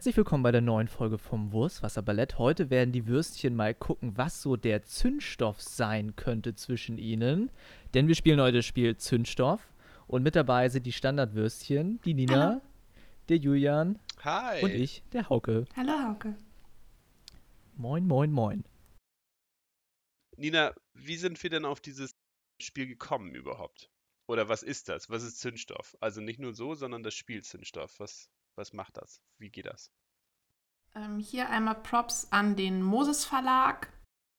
Herzlich willkommen bei der neuen Folge vom Wurstwasserballett. Heute werden die Würstchen mal gucken, was so der Zündstoff sein könnte zwischen ihnen. Denn wir spielen heute das Spiel Zündstoff. Und mit dabei sind die Standardwürstchen, die Nina, Hallo. der Julian Hi. und ich, der Hauke. Hallo Hauke. Moin, moin, moin. Nina, wie sind wir denn auf dieses Spiel gekommen überhaupt? Oder was ist das? Was ist Zündstoff? Also nicht nur so, sondern das Spiel Zündstoff. Was, was macht das? Wie geht das? Ähm, hier einmal Props an den Moses Verlag,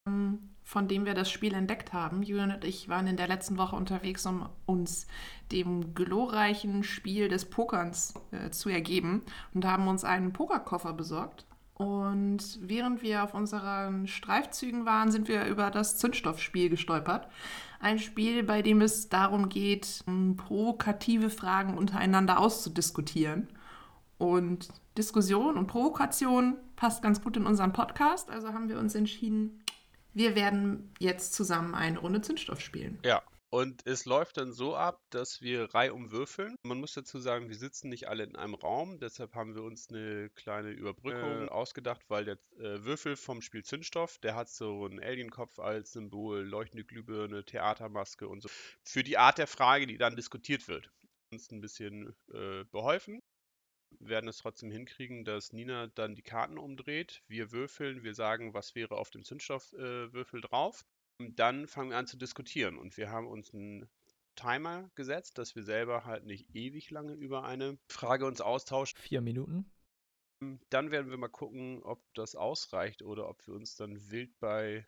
ähm, von dem wir das Spiel entdeckt haben. Julian und ich waren in der letzten Woche unterwegs, um uns dem glorreichen Spiel des Pokerns äh, zu ergeben und haben uns einen Pokerkoffer besorgt. Und während wir auf unseren Streifzügen waren, sind wir über das Zündstoffspiel gestolpert. Ein Spiel, bei dem es darum geht, m, provokative Fragen untereinander auszudiskutieren. Und Diskussion und Provokation passt ganz gut in unseren Podcast. Also haben wir uns entschieden, wir werden jetzt zusammen eine Runde Zündstoff spielen. Ja. Und es läuft dann so ab, dass wir reihum würfeln. Man muss dazu sagen, wir sitzen nicht alle in einem Raum, deshalb haben wir uns eine kleine Überbrückung Äh. ausgedacht, weil der äh, Würfel vom Spiel Zündstoff, der hat so einen Alienkopf als Symbol, leuchtende Glühbirne, Theatermaske und so. Für die Art der Frage, die dann diskutiert wird. Uns ein bisschen äh, beholfen. Wir werden es trotzdem hinkriegen, dass Nina dann die Karten umdreht. Wir würfeln, wir sagen, was wäre auf dem Zündstoffwürfel äh, drauf. Und dann fangen wir an zu diskutieren. Und wir haben uns einen Timer gesetzt, dass wir selber halt nicht ewig lange über eine Frage uns austauschen. Vier Minuten. Dann werden wir mal gucken, ob das ausreicht oder ob wir uns dann wild bei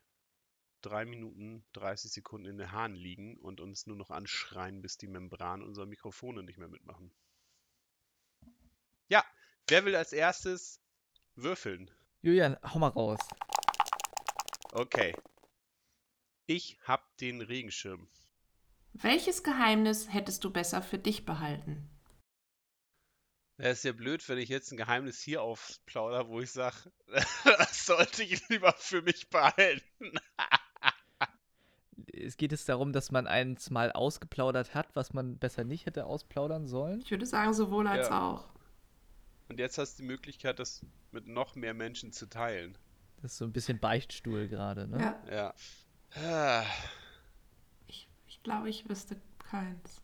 3 Minuten 30 Sekunden in den Haaren liegen und uns nur noch anschreien, bis die Membran unserer Mikrofone nicht mehr mitmachen. Ja, wer will als erstes würfeln? Julian, hau mal raus. Okay. Ich hab den Regenschirm. Welches Geheimnis hättest du besser für dich behalten? Es ist ja blöd, wenn ich jetzt ein Geheimnis hier aufplauder, wo ich sage, das sollte ich lieber für mich behalten. Es geht es darum, dass man eins mal ausgeplaudert hat, was man besser nicht hätte ausplaudern sollen. Ich würde sagen, sowohl als Ja. auch. Und jetzt hast du die Möglichkeit, das mit noch mehr Menschen zu teilen. Das ist so ein bisschen Beichtstuhl gerade, ne? Ja, Ja. Ich, ich glaube, ich wüsste keins.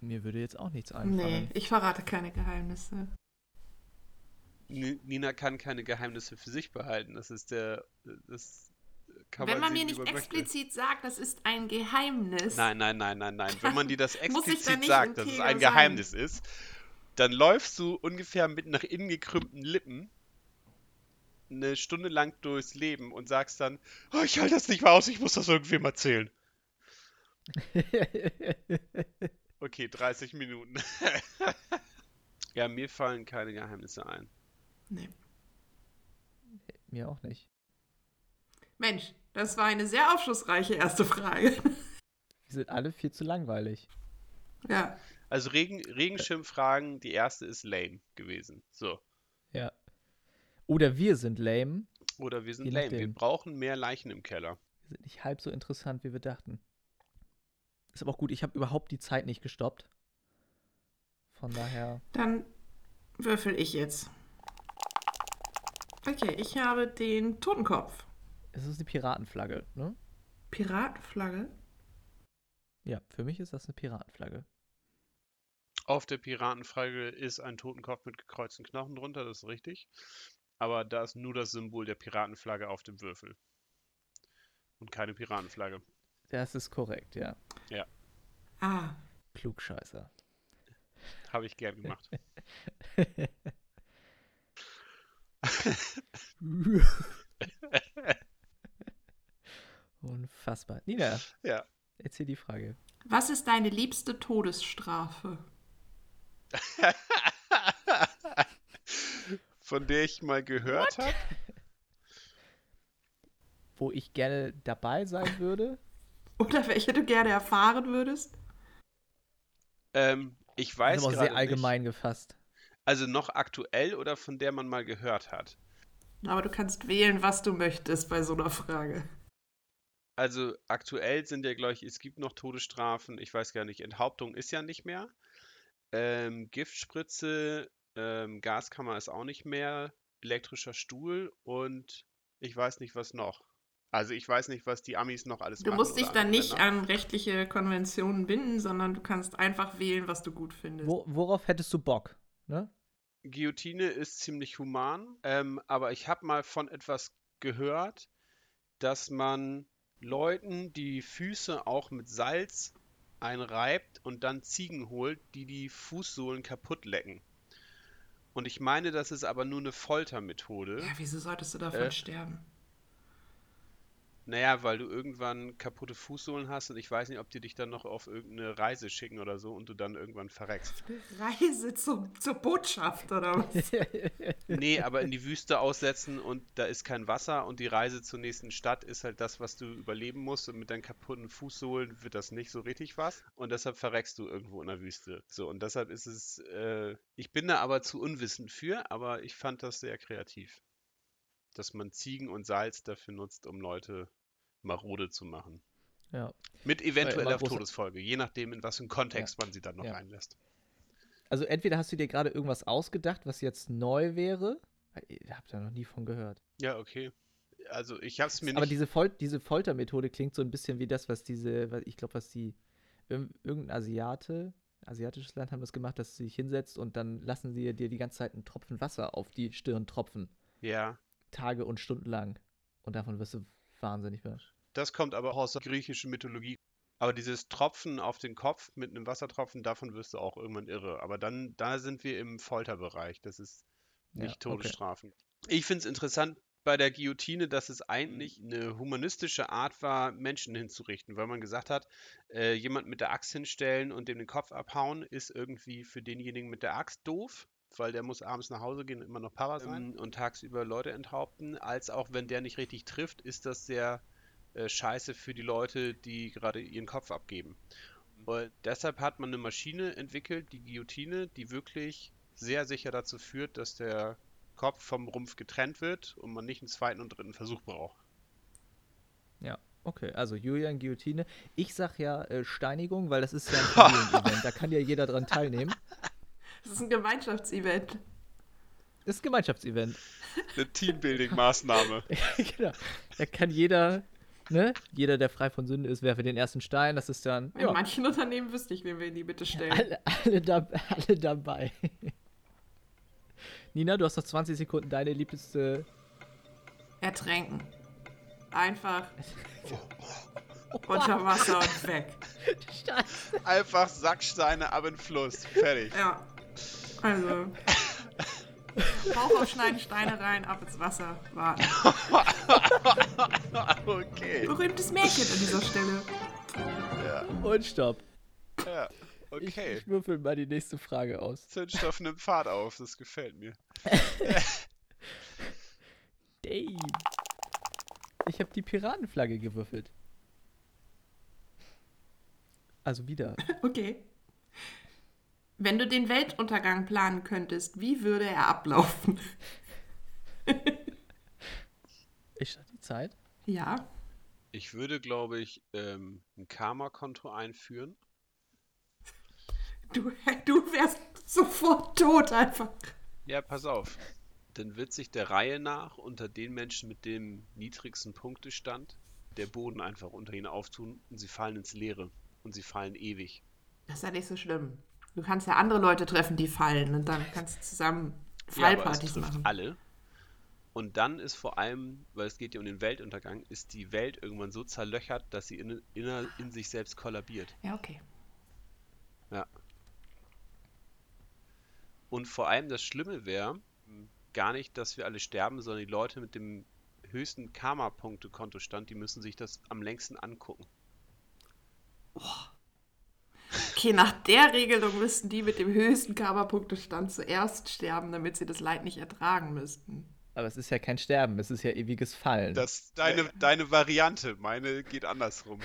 Mir würde jetzt auch nichts Nee, einfallen. ich verrate keine Geheimnisse. Ni- Nina kann keine Geheimnisse für sich behalten. Das ist der. Das kann Wenn man sehen, mir nicht man möchte. explizit sagt, das ist ein Geheimnis. Nein, nein, nein, nein, nein. Wenn man dir das explizit sagt, dass es ein sein? Geheimnis ist, dann läufst du ungefähr mit nach innen gekrümmten Lippen eine Stunde lang durchs Leben und sagst dann, oh, ich halte das nicht mehr aus, ich muss das irgendwem erzählen. Okay, 30 Minuten. ja, mir fallen keine Geheimnisse ein. Nee. Mir auch nicht. Mensch, das war eine sehr aufschlussreiche erste Frage. Wir sind alle viel zu langweilig. ja. Also Regen, Regenschirmfragen, die erste ist lame gewesen. So. Ja. Oder wir sind lame. Oder wir sind Je lame. Wir nachdem. brauchen mehr Leichen im Keller. Wir sind nicht halb so interessant, wie wir dachten. Ist aber auch gut, ich habe überhaupt die Zeit nicht gestoppt. Von daher. Dann würfel ich jetzt. Okay, ich habe den Totenkopf. Es ist eine Piratenflagge, ne? Piratenflagge. Ja, für mich ist das eine Piratenflagge. Auf der Piratenflagge ist ein Totenkopf mit gekreuzten Knochen drunter, das ist richtig. Aber da ist nur das Symbol der Piratenflagge auf dem Würfel. Und keine Piratenflagge. Das ist korrekt, ja. Ah, Klugscheißer. Habe ich gern gemacht. Unfassbar. Nina, ja. erzähl die Frage. was ist deine liebste Todesstrafe? Von der ich mal gehört habe. Wo ich gerne dabei sein würde? Oder welche du gerne erfahren würdest? Ähm, ich weiß gerade sehr allgemein gefasst. nicht. Also noch aktuell oder von der man mal gehört hat? Aber du kannst wählen, was du möchtest bei so einer Frage. Also aktuell sind ja, glaube ich, es gibt noch Todesstrafen. Ich weiß gar nicht, Enthauptung ist ja nicht mehr. Ähm, Giftspritze, ähm, Gaskammer ist auch nicht mehr, elektrischer Stuhl und ich weiß nicht, was noch. Also ich weiß nicht, was die Amis noch alles Du machen. musst dich dann nicht an rechtliche Konventionen binden, sondern du kannst einfach wählen, was du gut findest. Wo, worauf hättest du Bock? Ne? Guillotine ist ziemlich human, ähm, aber ich habe mal von etwas gehört, dass man Leuten die Füße auch mit Salz einreibt und dann Ziegen holt, die die Fußsohlen kaputt lecken. Und ich meine, das ist aber nur eine Foltermethode. Ja, wieso solltest du davon Äh. sterben? Naja, weil du irgendwann kaputte Fußsohlen hast und ich weiß nicht, ob die dich dann noch auf irgendeine Reise schicken oder so und du dann irgendwann verreckst. Reise zum, zur Botschaft oder was? Nee, aber in die Wüste aussetzen und da ist kein Wasser und die Reise zur nächsten Stadt ist halt das, was du überleben musst und mit deinen kaputten Fußsohlen wird das nicht so richtig was und deshalb verreckst du irgendwo in der Wüste. So, und deshalb ist es, äh, ich bin da aber zu unwissend für, aber ich fand das sehr kreativ. Dass man Ziegen und Salz dafür nutzt, um Leute marode zu machen. ja. Mit eventueller Todesfolge, je nachdem, in was für Kontext man sie dann noch Ja. reinlässt. Also entweder hast du dir gerade irgendwas ausgedacht, was jetzt neu wäre. Ich habe da noch nie von gehört. Ja, okay. Also ich habe es mir Aber nicht... diese, Fol diese Foltermethode klingt so ein bisschen wie das, was diese, was- ich glaube, was die, irg- irgendein Asiate, asiatisches Land haben das gemacht, dass du dich hinsetzt und dann lassen sie dir die ganze Zeit einen Tropfen Wasser auf die Stirn tropfen. Ja, Tage und Stunden lang. Und davon wirst du wahnsinnig werden. das kommt aber auch aus der griechischen Mythologie. Aber dieses Tropfen auf den Kopf mit einem Wassertropfen, davon wirst du auch irgendwann irre. Aber dann, da sind wir im Folterbereich. Das ist Ja, nicht okay. Todesstrafen. Ich finde es interessant bei der Guillotine, dass es eigentlich eine humanistische Art war, Menschen hinzurichten, weil man gesagt hat, äh, jemand mit der Axt hinstellen und dem den Kopf abhauen, ist irgendwie für denjenigen mit der Axt doof, weil der muss abends nach Hause gehen und immer noch Para sein und tagsüber Leute enthaupten, als auch wenn der nicht richtig trifft, ist das sehr äh, scheiße für die Leute, die gerade ihren Kopf abgeben. Und deshalb hat man eine Maschine entwickelt, die Guillotine, die wirklich sehr sicher dazu führt, dass der Kopf vom Rumpf getrennt wird und man nicht einen zweiten und dritten Versuch braucht. Ja, okay. Also Julian Guillotine. Ich sag ja äh, Steinigung, weil das ist ja ein Familienevent. da kann ja jeder dran teilnehmen. Das ist ein Gemeinschaftsevent. Das ist ein Gemeinschaftsevent. Eine Teambuilding-Maßnahme. genau. Da kann jeder, ne? Jeder, der frei von Sünde ist, werfe den ersten Stein. Das ist dann In ja, manchen Unternehmen wüsste ich, wen wir in die Bitte stellen. alle, alle, da, alle dabei. Nina, du hast noch 20 Sekunden deine liebste. Ertränken. Einfach unter Wasser und weg. Einfach Sacksteine ab in den Fluss. Fertig. Ja. Also. Bauch aufschneiden, Steine rein, ab ins Wasser, warten. Okay. Berühmtes Märchen an dieser Stelle. Ja, Und stopp. ja. Ich, Okay. ich würfel mal die nächste Frage aus. Zündstoff nimmt Fahrt auf. Das gefällt mir. Dave. Ich habe die Piratenflagge gewürfelt. Also wieder. Okay. Wenn du den Weltuntergang planen könntest, wie würde er ablaufen? Ich starte die Zeit. Ja. Ich würde, glaube ich, ähm, ein Karma-Konto einführen. Du, du wärst sofort tot einfach. Ja, pass auf. Dann wird sich der Reihe nach unter den Menschen mit dem niedrigsten Punktestand der Boden einfach unter ihnen auftun und sie fallen ins Leere. Und sie fallen ewig. Das ist ja nicht so schlimm. Du kannst ja andere Leute treffen, die fallen und dann kannst du zusammen Ja, Fallpartys trifft machen. alle. Und dann ist vor allem, weil es geht ja um den Weltuntergang, ist die Welt irgendwann so zerlöchert, dass sie in, in, in sich selbst kollabiert. Ja, okay. Ja. Und vor allem das Schlimme wäre gar nicht, dass wir alle sterben, sondern die Leute mit dem höchsten Karma-Punkte-Kontostand, die müssen sich das am längsten angucken. Okay, nach der Regelung müssten die mit dem höchsten Karma-Punktestand zuerst sterben, damit sie das Leid nicht ertragen müssten. Aber es ist ja kein Sterben, es ist ja ewiges Fallen. Das deine, deine Variante, meine geht andersrum.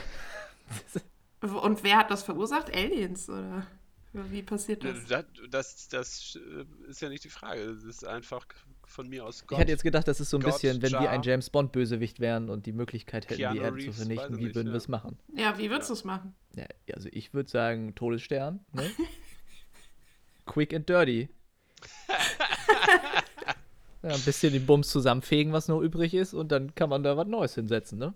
Und wer hat das verursacht? Aliens, oder? Wie passiert das? Das, das, das äh, ist ja nicht die Frage. Das ist einfach von mir aus ich hätte jetzt gedacht, das ist so ein Gott, bisschen, wenn wir Jar. ein James Bond Bösewicht wären und die Möglichkeit hätten, Keanu die Erde zu vernichten, wie würden nicht, wir es ja. machen? Ja, wie würdest du es machen? Ja, also ich würde sagen Todesstern, ne? Quick and dirty. ja, ein bisschen den Bums zusammenfegen, was noch übrig ist, und dann kann man da was Neues hinsetzen, ne?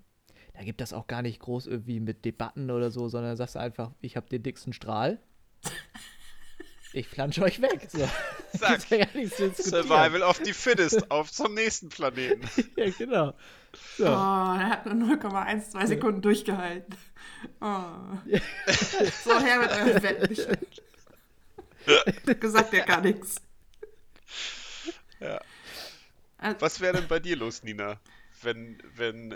Da gibt das auch gar nicht groß irgendwie mit Debatten oder so, sondern sagst du einfach, ich habe den dicksten Strahl. Ich flansche euch weg. So. Zack. ja gar nichts zu diskutieren. Survival of the Fittest auf zum nächsten Planeten. ja, genau. So. Oh, er hat nur 0,12 Sekunden durchgehalten. Oh. so, her mit eurem Wetten. Gesagt ja gar nichts. Ja. Also, Was wäre denn bei dir los, Nina, wenn, wenn äh,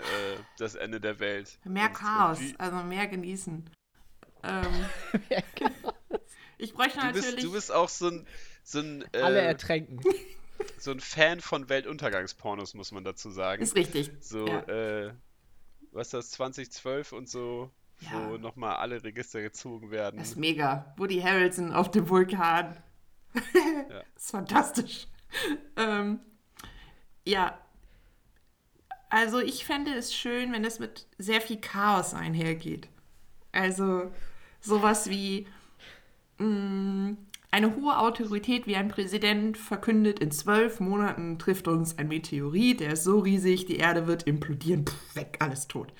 das Ende der Welt. mehr Chaos, also mehr genießen. Ähm, Ja, genau. Ich bräuchte Du natürlich. bist, du bist auch so ein, so ein, Alle äh, ertränken. so ein Fan von Weltuntergangspornos, muss man dazu sagen. ist richtig. So, ja. äh, was ist das, 2012 und so, wo Ja. nochmal alle Register gezogen werden. Das ist mega. Woody Harrelson auf dem Vulkan. Ja. Das ist fantastisch. Ähm, ja. Also ich fände es schön, wenn es mit sehr viel Chaos einhergeht. Also sowas wie mh, eine hohe Autorität wie ein Präsident verkündet, in zwölf Monaten trifft uns ein Meteorit, der ist so riesig, die Erde wird implodieren, Puh, weg, alles tot.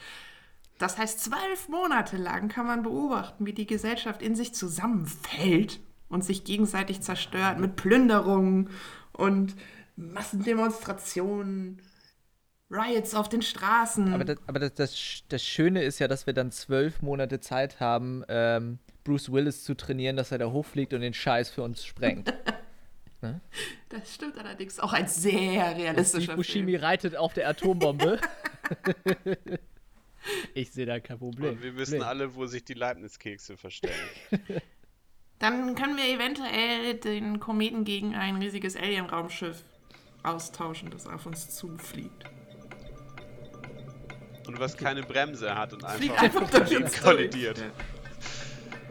Das heißt, zwölf Monate lang kann man beobachten, wie die Gesellschaft in sich zusammenfällt und sich gegenseitig zerstört mit Plünderungen und Massendemonstrationen, Riots auf den Straßen. Aber, das, aber das, das, das Schöne ist ja, dass wir dann zwölf Monate Zeit haben, ähm, Bruce Willis zu trainieren, dass er da hochfliegt und den Scheiß für uns sprengt. das stimmt allerdings auch ein sehr realistischer Fukushima Film. reitet auf der Atombombe. ich sehe da kein Problem. Und wir wissen Problem. alle, wo sich die Leibniz-Kekse verstellen. Dann können wir eventuell den Kometen gegen ein riesiges Alien-Raumschiff austauschen, das auf uns zufliegt. Und was keine Bremse hat und Fliegt einfach, einfach durch uns kollidiert. durch.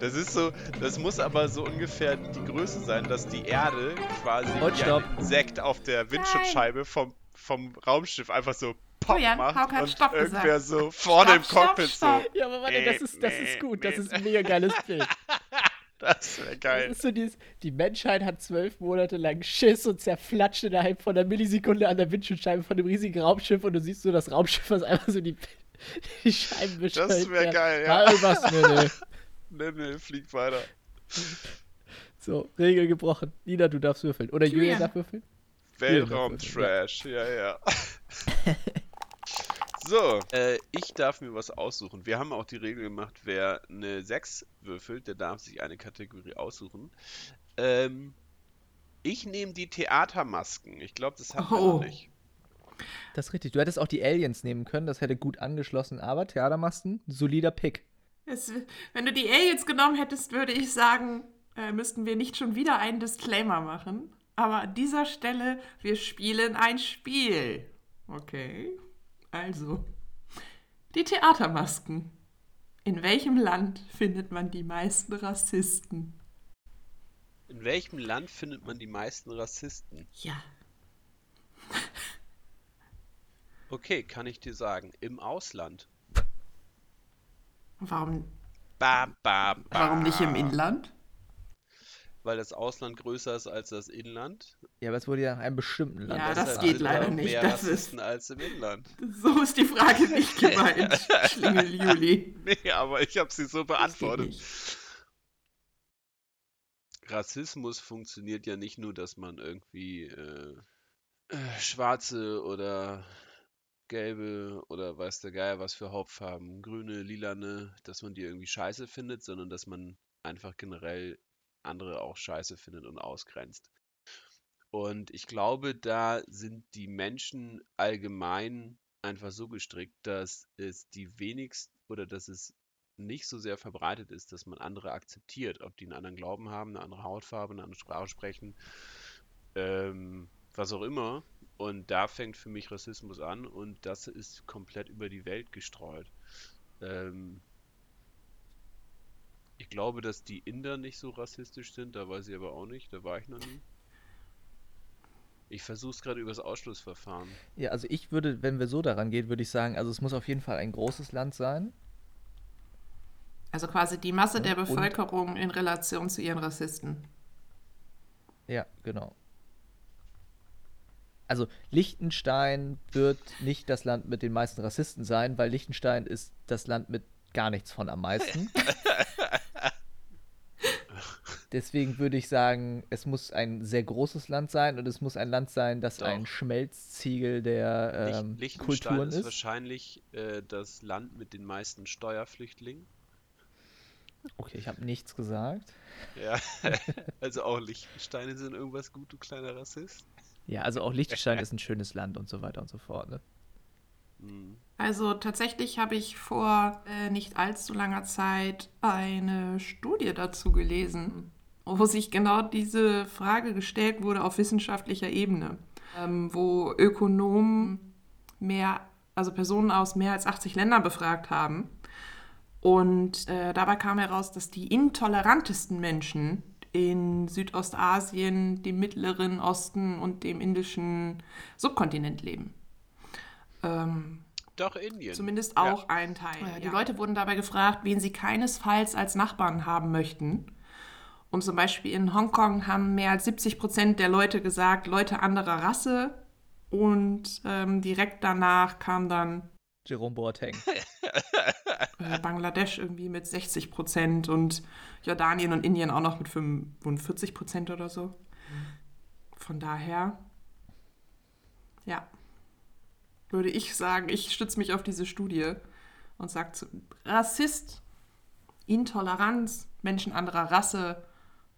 Das ist so, das muss aber so ungefähr die Größe sein, dass die Erde quasi Halt, wie stopp. ein Insekt auf der Windschutzscheibe vom, vom Raumschiff einfach so Pop Julian, macht Hauke hat und Stopp irgendwer gesagt. so vorne im Stopp, stopp, Cockpit stopp. so. Ja, aber warte, das ist, das ist gut. Das ist ein mega geiles Bild. Das wäre Das geil. ist so dieses, die Menschheit hat zwölf Monate lang Schiss und zerflatscht innerhalb von einer Millisekunde an der Windschutzscheibe von dem riesigen Raumschiff und du siehst so das Raumschiff, was einfach so die, die Scheiben beschält. Das wäre geil, ja. ja. was, nee, nee. Nee, fliegt weiter. So, Regel gebrochen. Nina, du darfst würfeln. Oder Julian Julian. darf würfeln? Weltraum-Trash, ja, ja. So, äh, ich darf mir was aussuchen. Wir haben auch die Regel gemacht, wer eine 6 würfelt, der darf sich eine Kategorie aussuchen. Ähm, ich nehme die Theatermasken. Ich glaube, das haben wir Oh. noch nicht. Das ist richtig. Du hättest auch die Aliens nehmen können, das hätte gut angeschlossen, aber Theatermasten, solider Pick. Es, wenn du die Aliens genommen hättest, würde ich sagen, äh, müssten wir nicht schon wieder einen Disclaimer machen. Aber an dieser Stelle, wir spielen ein Spiel. Okay. Also, die Theatermasken. In welchem Land findet man die meisten Rassisten? In welchem Land findet man die meisten Rassisten? Ja. Okay, kann ich dir sagen. Im Ausland. Warum, Bam, bam, bam. warum nicht im Inland? Weil das Ausland größer ist als das Inland. Ja, aber es wurde ja nach einem bestimmten Land. Ja, das Deshalb geht leider auch nicht. Mehr Das ist- Rassisten als im Inland. So ist die Frage nicht gemeint, Schlingel Juli. Nee, aber ich habe sie so Das beantwortet. Rassismus funktioniert ja nicht nur, dass man irgendwie äh, äh, schwarze oder gelbe oder weiß der Geier was für Hauptfarben, grüne, lilane, dass man die irgendwie scheiße findet, sondern dass man einfach generell andere auch scheiße findet und ausgrenzt. Und ich glaube, da sind die Menschen allgemein einfach so gestrickt, dass es die wenigsten oder dass es nicht so sehr verbreitet ist, dass man andere akzeptiert, ob die einen anderen Glauben haben, eine andere Hautfarbe, eine andere Sprache sprechen, ähm, was auch immer. Und da fängt für mich Rassismus an und das ist komplett über die Welt gestreut. Ähm, ich glaube, dass die Inder nicht so rassistisch sind, da weiß ich aber auch nicht, da war ich noch nie. Ich versuche es gerade übers Ausschlussverfahren. Ja, also ich würde, wenn wir so daran gehen, würde ich sagen, also es muss auf jeden Fall ein großes Land sein. Also quasi die Masse Ja, der und- Bevölkerung in Relation zu ihren Rassisten. Ja, genau. Also Liechtenstein wird nicht das Land mit den meisten Rassisten sein, weil Liechtenstein ist das Land mit gar nichts von am meisten. Deswegen würde ich sagen, es muss ein sehr großes Land sein und es muss ein Land sein, das Doch. ein Schmelzziegel der ähm, Kulturen ist, ist. wahrscheinlich äh, das Land mit den meisten Steuerflüchtlingen. Okay, ich habe nichts gesagt. Ja, also auch Liechtensteine sind irgendwas gut, du kleiner Rassist. Ja, also auch Liechtenstein ist ein schönes Land und so weiter und so fort. Ne? Hm. Also tatsächlich habe ich vor äh, nicht allzu langer Zeit eine Studie dazu gelesen, wo sich genau diese Frage gestellt wurde auf wissenschaftlicher Ebene, ähm, wo Ökonomen mehr, also Personen aus mehr als 80 Ländern befragt haben. Und äh, dabei kam heraus, dass die intolerantesten Menschen in Südostasien, dem Mittleren Osten und dem indischen Subkontinent leben. Ähm, Doch Indien. Zumindest Ja. auch ein Teil. Die Leute wurden dabei gefragt, wen sie keinesfalls als Nachbarn haben möchten. Und zum Beispiel in Hongkong haben mehr als 70 Prozent der Leute gesagt, Leute anderer Rasse. Und ähm, direkt danach kam dann Jerome Boateng. äh, Bangladesch irgendwie mit 60 Prozent und Jordanien und Indien auch noch mit 45 Prozent oder so. Von daher, ja, würde ich sagen, ich stütze mich auf diese Studie und sage zu Rassist, Intoleranz, Menschen anderer Rasse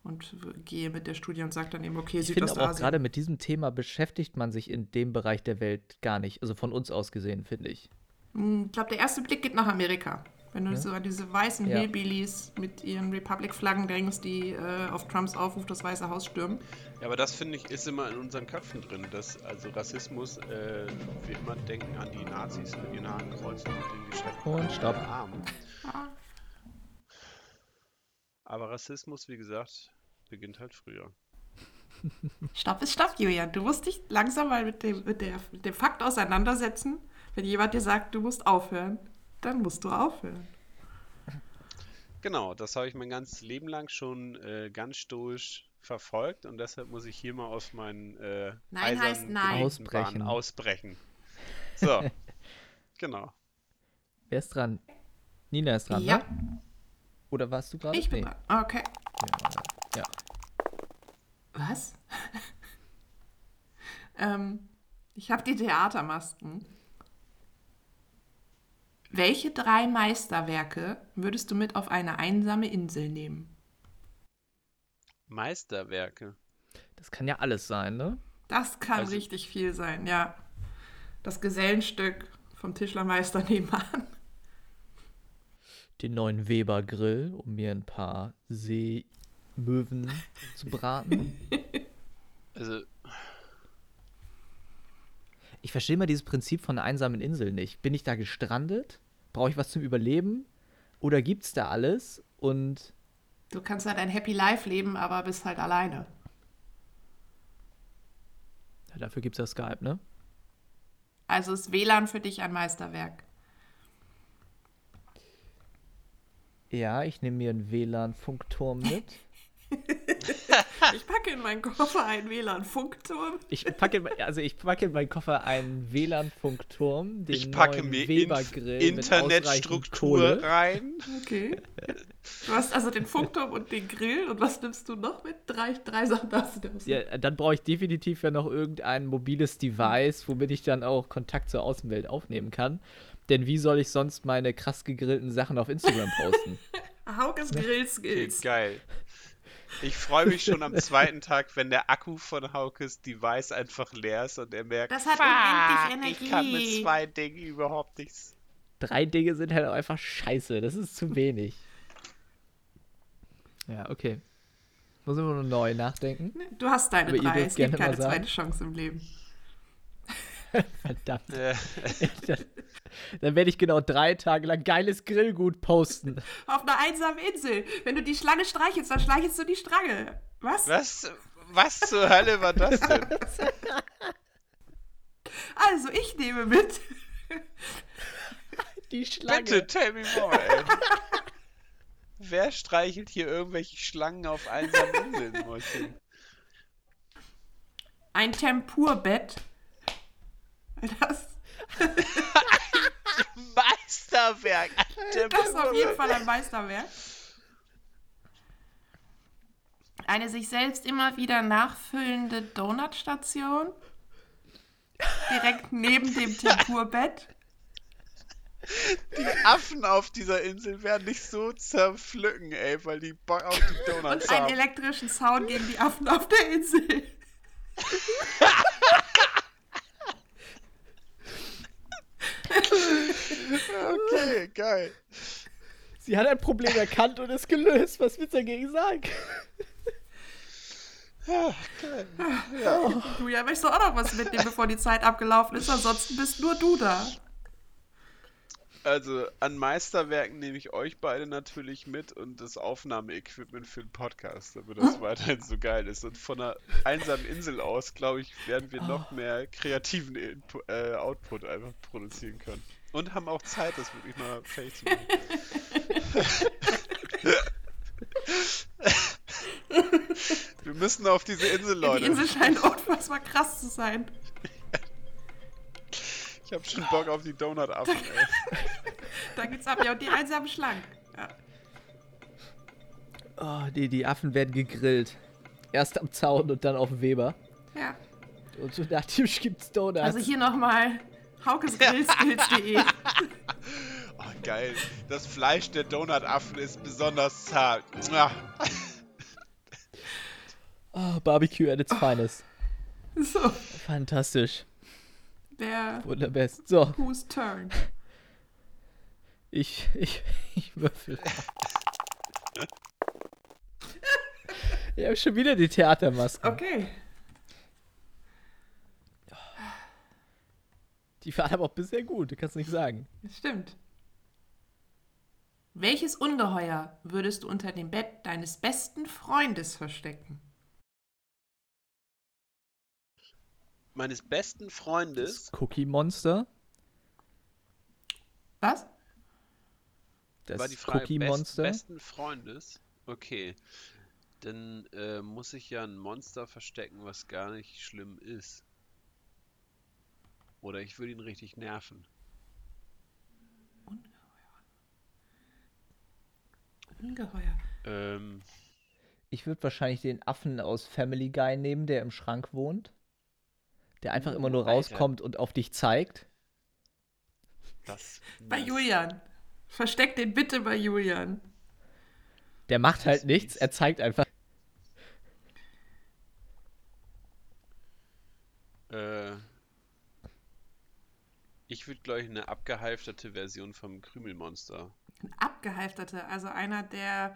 und gehe mit der Studie und sage dann eben, okay, Ich finde aber auch Südostasien. gerade mit diesem Thema beschäftigt man sich in dem Bereich der Welt gar nicht. Also von uns aus gesehen, finde ich. Hm, Ich glaube, der erste Blick geht nach Amerika. Wenn du Ja. so an diese weißen Ja. Hillbillies mit ihren Republic-Flaggen denkst, die äh, auf Trumps Aufruf das Weiße Haus stürmen. Ja, aber das finde ich ist immer in unseren Köpfen drin, dass also Rassismus, äh, wir immer denken an die Nazis mit ihren Hakenkreuzen und den Geschäften Und stopp. Armen. Ah. Aber Rassismus, wie gesagt, beginnt halt früher. Stopp ist Stopp, Julian. Du musst dich langsam mal mit dem, mit, der, mit dem Fakt auseinandersetzen. Wenn jemand dir sagt, du musst aufhören, dann musst du aufhören. Genau, das habe ich mein ganzes Leben lang schon äh, ganz stoisch verfolgt und deshalb muss ich hier mal aus meinen äh, Nein heißt eisernen nein. Bahnen Ausbrechen. ausbrechen. So, genau. Wer ist dran? Nina ist dran, ja, ne? Oder warst du gerade? ich bin Nee. dran. Okay. Ja. Was? ähm, ich habe die Theatermasken. Welche drei Meisterwerke würdest du mit auf eine einsame Insel nehmen? Meisterwerke. Das kann ja alles sein, ne? Das kann Also- richtig viel sein, ja. Das Gesellenstück vom Tischlermeister nebenan. Den neuen Weber Grill, um mir ein paar Seemöwen zu braten. Also, Ich verstehe mal dieses Prinzip von einer einsamen Insel nicht. Bin ich da gestrandet? Brauche ich was zum Überleben? Oder gibt's da alles? Und Du kannst halt ein Happy Life leben, aber bist halt alleine. ja, dafür gibt's ja Skype, ne? Also ist WLAN für dich ein Meisterwerk. Ja, ich nehme mir einen WLAN-Funkturm mit. Ich packe in meinen Koffer einen WLAN-Funkturm. Ich packe, also ich packe in meinen Koffer einen WLAN-Funkturm, den ich packe neuen mir Weber Inf Grill mit ausreichend Internetstruktur rein. Okay. Du hast also den Funkturm und den Grill. Und was nimmst du noch mit? Drei, drei Sachen darfst du da Ja, dann brauche ich definitiv ja noch irgendein mobiles Device, womit ich dann auch Kontakt zur Außenwelt aufnehmen kann. Denn wie soll ich sonst meine krass gegrillten Sachen auf Instagram posten? Haukes Grill Okay, geil. Ich freue mich schon am zweiten Tag, wenn der Akku von Haukes Device einfach leer ist und er merkt, Das hat "Fuck, unendlich ich kann mit Energie." zwei Dingen überhaupt nichts. Drei Dinge sind halt einfach scheiße. Das ist zu wenig. Ja, okay. Muss immer nur neu nachdenken. Du hast deine Aber drei. Es gibt keine sagen. zweite Chance im Leben. Verdammt. Äh, Dann werde ich genau drei Tage lang geiles Grillgut posten. Auf einer einsamen Insel. Wenn du die Schlange streichelst, dann streichelst du die Strange. Was? was, was zur Hölle war das denn? Also, ich nehme mit. Die Schlange. Bitte, tell me more, ey. Wer streichelt hier irgendwelche Schlangen auf einsamen Inseln, Mäuschen? Ein Tempurbett Das, Meisterwerk. Das ist auf jeden Fall ein Meisterwerk. Eine sich selbst immer wieder nachfüllende Donutstation. Direkt neben dem Tempurbett. Die Affen auf dieser Insel werden dich so zerpflücken, ey, weil die Bock auf die Donuts Und einen haben. elektrischen Sound gegen die Affen auf der Insel. Okay, geil. Sie hat ein Problem erkannt und es gelöst. Was willst du dagegen sagen? Julia, möchtest du auch noch was mitnehmen, bevor die Zeit abgelaufen ist? Ansonsten bist nur du da. Also an Meisterwerken nehme ich euch beide natürlich mit und das Aufnahmeequipment für den Podcast, damit das weiterhin so geil ist. Und von einer einsamen Insel aus, glaube ich, werden wir noch mehr kreativen Inpu äh, Output einfach produzieren können. Und haben auch Zeit, das wirklich mal fertig zu machen. wir müssen auf diese Insel, Die Leute. Insel scheint unfassbar krass zu sein. Ich habe schon Bock auf die Donut-Affen, ey. Da geht's ab. Ja, und die einsamen Schlangen. Ja. Oh, die, die Affen werden gegrillt. Erst am Zaun und dann auf dem Weber. ja. Und so nach dem gibt's Donuts. Also hier nochmal haukesgrillskills.de. Oh, geil. Das Fleisch der Donut-Affen ist besonders zart. Oh, Barbecue at its finest. So, Fantastisch. der Wunderbest. So, Who's Turn. ich, ich, ich würfel. Ich habe schon wieder die Theatermaske. Okay. Die waren aber auch bisher gut, du kannst nicht sagen. Das stimmt. Welches Ungeheuer würdest du unter dem Bett deines besten Freundes verstecken? Meines besten Freundes. Das Cookie Monster. Was? Das war die Frage Cookie best, Monster. besten Freundes. Okay. Dann äh, muss ich ja ein Monster verstecken, was gar nicht schlimm ist. Oder ich würde ihn richtig nerven. Ungeheuer. Ähm, Ich würde wahrscheinlich den Affen aus Family Guy nehmen, der im Schrank wohnt. Der einfach immer nur Alter. rauskommt und auf dich zeigt. das. Bei. Julian. Versteck den bitte bei Julian. Der macht Das halt nichts, er zeigt einfach. Äh, ich würde, glaube ich, eine abgehalfterte Version vom Krümelmonster. Ein abgehalfterter, also einer, der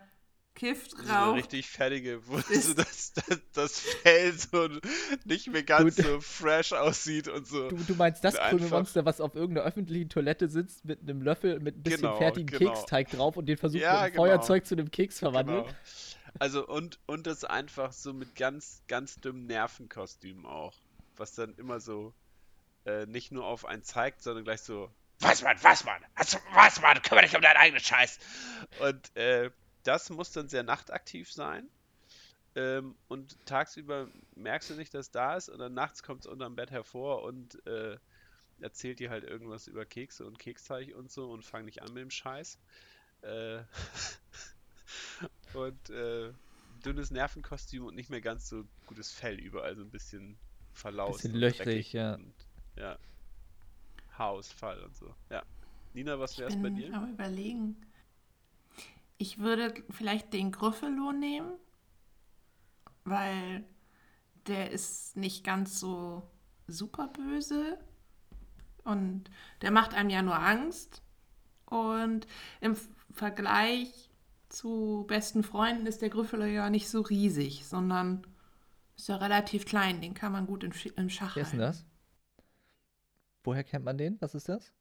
kifft, So eine raucht. richtig fertige, wo Ist- so das, das, das Fell so nicht mehr ganz Gut. so fresh aussieht und so. Du, du meinst das Einfach- Krümelmonster, was auf irgendeiner öffentlichen Toilette sitzt mit einem Löffel mit ein bisschen Genau, fertigen genau. Keksteig drauf und den versucht Ja, mit einem genau. Feuerzeug zu einem Keks verwandelt. Genau. Also und, und das einfach so mit ganz, ganz dümmem Nervenkostüm auch. Was dann immer so äh, nicht nur auf einen zeigt, sondern gleich so, was Mann, was Mann, also, was Mann, kümmere dich um deinen eigenen Scheiß. Und äh, das muss dann sehr nachtaktiv sein. Ähm, und tagsüber merkst du nicht, dass da ist und dann nachts kommt es unterm Bett hervor und äh, erzählt dir halt irgendwas über Kekse und Keksteig und so und fang nicht an mit dem Scheiß. Äh, und äh, dünnes Nervenkostüm und nicht mehr ganz so gutes Fell, überall so ein bisschen verlaust. Bisschen und löchrig, ja. Und, ja. Haarausfall und so. Ja. Nina, was wär's bin bei dir? am überlegen. Ich würde vielleicht den Gryffalo nehmen, weil der ist nicht ganz so super böse und der macht einem ja nur Angst. Und im Vergleich zu besten Freunden ist der Gryffalo ja nicht so riesig, sondern ist ja relativ klein. Den kann man gut im, Sch im Schach Wer ist denn das? Woher kennt man den? Was ist das?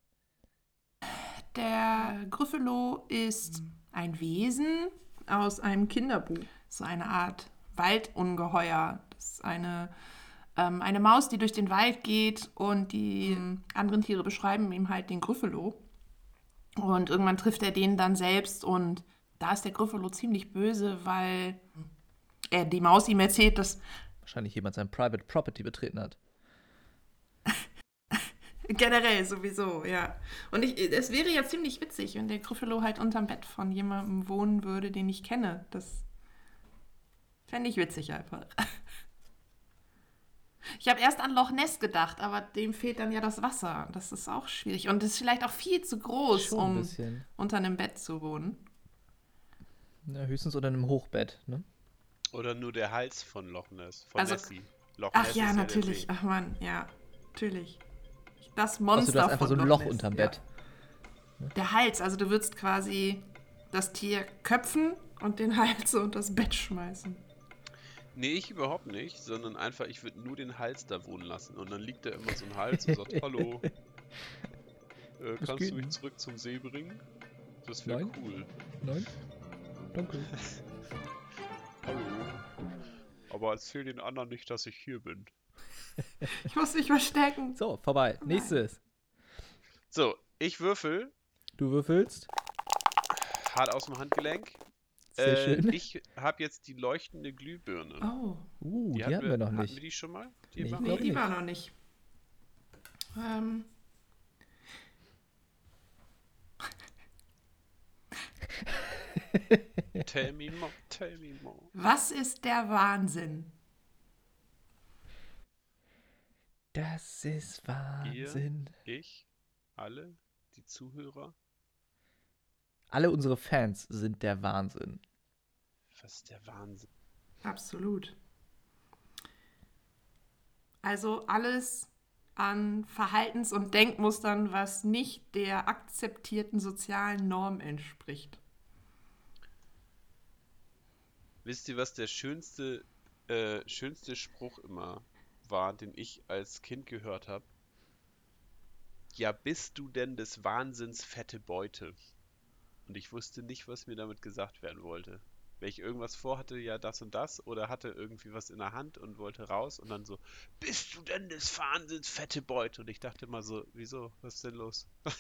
Der Gryffalo ist ein Wesen aus einem Kinderbuch. So eine Art Waldungeheuer. Das ist eine, ähm, eine Maus, die durch den Wald geht und die ähm, anderen Tiere beschreiben ihm halt den Gryffalo. Und irgendwann trifft er den dann selbst und da ist der Gryffalo ziemlich böse, weil er die Maus ihm erzählt, dass Wahrscheinlich jemand sein Private Property betreten hat. Generell sowieso, ja. Und ich, es wäre ja ziemlich witzig, wenn der Gryffalo halt unterm Bett von jemandem wohnen würde, den ich kenne. Das fände ich witzig einfach. Ich habe erst an Loch Ness gedacht, aber dem fehlt dann ja das Wasser. Das ist auch schwierig. Und ist vielleicht auch viel zu groß, Schon ein um bisschen. unter einem Bett zu wohnen. Ja, höchstens unter einem Hochbett, ne? Oder nur der Hals von Loch Ness, von Also- Nessie. Loch Ach Ness ja, ist der natürlich. Ach man, ja, natürlich. Das Monster du hast einfach so ein Loch unterm ja. Bett. Der Hals, also du würdest quasi das Tier köpfen und den Hals so unter das Bett schmeißen. Nee, ich überhaupt nicht, sondern einfach, ich würde nur den Hals da wohnen lassen. Und dann liegt da immer so ein Hals und sagt, hallo, äh, kannst du mich zurück zum See bringen? Das wäre Nein. cool. Nein? Danke. Hallo. Aber erzähl den anderen nicht, dass ich hier bin. Ich muss mich verstecken. So, vorbei. Nein. Nächstes. So, ich würfel, Du würfelst. hart aus dem Handgelenk. Sehr Äh, schön. Ich habe jetzt die leuchtende Glühbirne. Oh, Uh, die, hatten hatten wir noch Hatten wir nicht. die schon mal? Die Nee, war- nee, die nicht. war noch nicht. Ähm, Tell me more, tell me more. was ist der Wahnsinn? Das ist Wahnsinn. Ich, alle, die Zuhörer. Alle unsere Fans sind der Wahnsinn. Was ist der Wahnsinn? Absolut. Also alles an Verhaltens- und Denkmustern, was nicht der akzeptierten sozialen Norm entspricht. Wisst ihr, was der schönste, äh, schönste Spruch immer war, den ich als Kind gehört habe? Ja, bist du denn des Wahnsinns fette Beute? Und ich wusste nicht, was mir damit gesagt werden wollte. Wenn ich irgendwas vorhatte, ja das und das, oder hatte irgendwie was in der Hand und wollte raus und dann so, bist du denn des Wahnsinns fette Beute? Und ich dachte immer so, wieso, was ist denn los?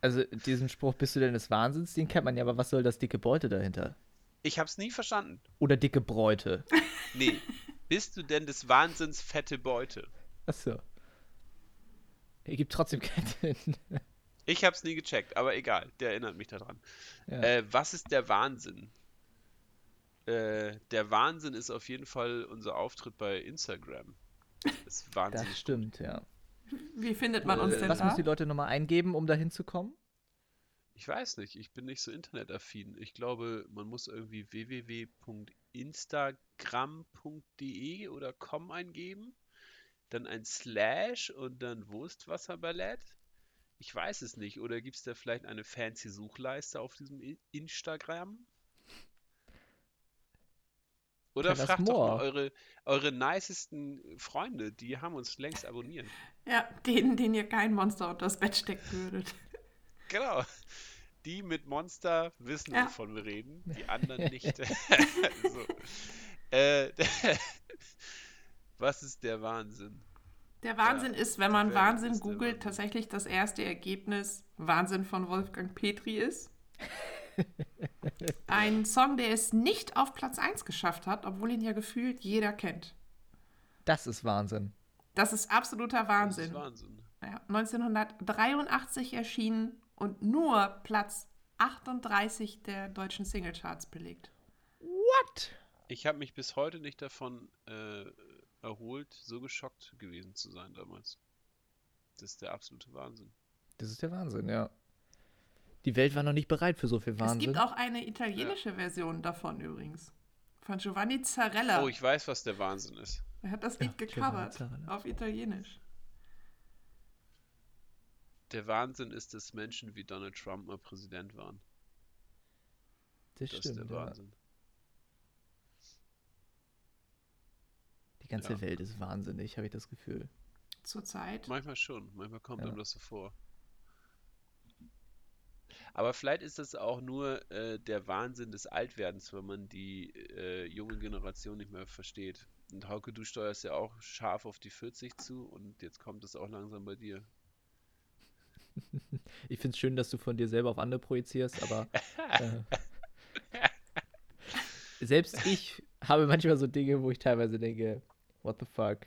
Also diesen Spruch, bist du denn des Wahnsinns, den kennt man ja, aber was soll das dicke Beute dahinter? Ich hab's nie verstanden. Oder dicke Bräute. Nee, bist du denn des Wahnsinns fette Beute? Achso. Ergibt trotzdem keinen Sinn. Ich hab's nie gecheckt, aber egal, der erinnert mich daran. Ja. Äh, was ist der Wahnsinn? Äh, der Wahnsinn ist auf jeden Fall unser Auftritt bei Instagram. Das ist wahnsinnig. Das stimmt, ja. Wie findet man uns Äh, denn Lass da? uns die Leute nochmal eingeben, um da hinzukommen. Ich weiß nicht, ich bin nicht so internetaffin. Ich glaube, man muss irgendwie www.instagram.de oder com eingeben, dann ein Slash und dann Wurstwasserballett. Ich weiß es nicht. Oder gibt es da vielleicht eine fancy Suchleiste auf diesem Instagram? Oder fragt doch mal eure, eure nicesten Freunde, die haben uns längst abonniert. Ja, den, den ihr kein Monster unter das Bett stecken würdet. Genau. Die mit Monster wissen, Ja. wovon wir reden, die anderen nicht. so. äh, was ist der Wahnsinn? Der Wahnsinn ist, wenn man Wahnsinn googelt, Wahnsinn? tatsächlich das erste Ergebnis Wahnsinn von Wolfgang Petri ist. Ein Song, der es nicht auf Platz 1 geschafft hat, obwohl ihn ja gefühlt jeder kennt. Das ist Wahnsinn. Das ist absoluter Das Wahnsinn. ist Wahnsinn. Ja, 1983 erschienen und nur Platz 38 der deutschen Singlecharts belegt. What? Ich habe mich bis heute nicht davon äh, erholt, so geschockt gewesen zu sein damals. Das ist der absolute Wahnsinn. Das ist der Wahnsinn, ja. Die Welt war noch nicht bereit für so viel Es Wahnsinn. gibt auch eine italienische Version davon übrigens. Von Giovanni Zarella. Oh, ich weiß, was der Wahnsinn ist. er hat das Ja, Lied Giovanni gecovert auf Italienisch. Der Wahnsinn ist, dass Menschen wie Donald Trump mal Präsident waren. das Das stimmt, ist der ja. Wahnsinn. Die ganze Ja. Welt ist wahnsinnig, habe ich das Gefühl. Zurzeit. Manchmal schon, manchmal kommt Ja. einem das so vor. Aber vielleicht ist das auch nur äh, der Wahnsinn des Altwerdens, wenn man die äh, junge Generation nicht mehr versteht. Und Hauke, du steuerst ja auch scharf auf die 40 zu und jetzt kommt es auch langsam bei dir. Ich finde es schön, dass du von dir selber auf andere projizierst, aber äh, selbst ich habe manchmal so Dinge, wo ich teilweise denke, what the fuck?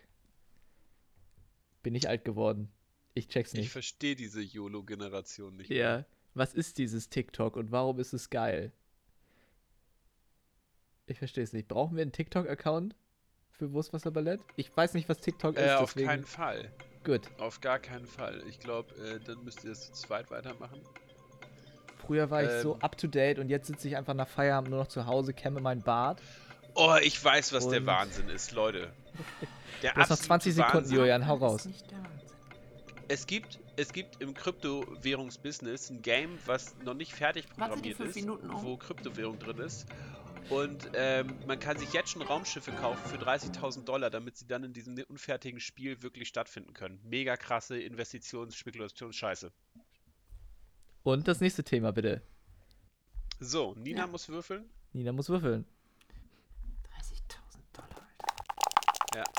Bin ich alt geworden? Ich check's Ich nicht. verstehe diese YOLO-Generation nicht. Ja. Was ist dieses TikTok und warum ist es geil? Ich verstehe es nicht. Brauchen wir einen TikTok-Account für Wurstwasserballett? Ich weiß nicht, was TikTok Äh, ist, auf deswegen. keinen Fall. Gut. Auf gar keinen Fall. Ich glaube, äh, dann müsst ihr es zu zweit weitermachen. Früher war ich so Ähm. up to date und jetzt sitze ich einfach nach Feierabend nur noch zu Hause, kämme mein Bart. Oh, ich weiß, was der Und- Wahnsinn ist, Leute. Der Du hast noch 20 absolute Sekunden, Wahnsinn. Julian, hau raus. der. Es gibt, es gibt im Kryptowährungsbusiness ein Game, was noch nicht fertig programmiert ist, Minuten um. wo Kryptowährung drin ist. Und ähm, man kann sich jetzt schon Raumschiffe kaufen für 30.000 Dollar, damit sie dann in diesem unfertigen Spiel wirklich stattfinden können. Mega krasse Investitions-, Spekulationsscheiße. Und das nächste Thema, bitte. So, Nina Ja. muss würfeln. Nina muss würfeln. 30.000 Dollar, Alter. Ja.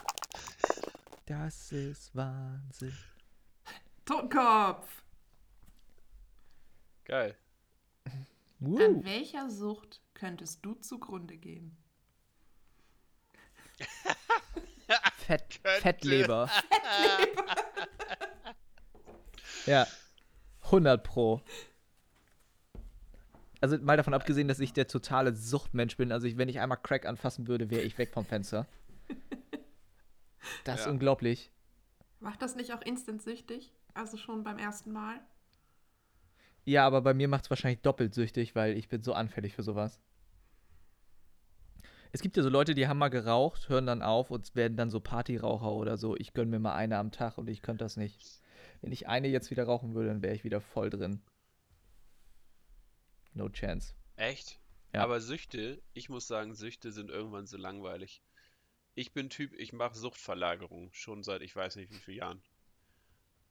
Das ist Wahnsinn. Totenkopf! Geil. Uh, An welcher Sucht könntest du zugrunde gehen? Fett, Könnte. Fettleber. ja, 100 pro. Also mal davon abgesehen, dass ich der totale Suchtmensch bin. Also ich, wenn ich einmal Crack anfassen würde, wäre ich weg vom Fenster. Das ist Ja. unglaublich. Macht das nicht auch instant süchtig? Also schon beim ersten Mal? Ja, aber bei mir macht es wahrscheinlich doppelt süchtig, weil ich bin so anfällig für sowas. Es gibt ja so Leute, die haben mal geraucht, hören dann auf und werden dann so Partyraucher oder so. Ich gönne mir mal eine am Tag und ich könnte das nicht. Wenn ich eine jetzt wieder rauchen würde, dann wäre ich wieder voll drin. No chance. Echt? Ja. Aber Süchte, ich muss sagen, Süchte sind irgendwann so langweilig. Ich bin Typ, ich mache Suchtverlagerung schon seit ich weiß nicht wie vielen Jahren.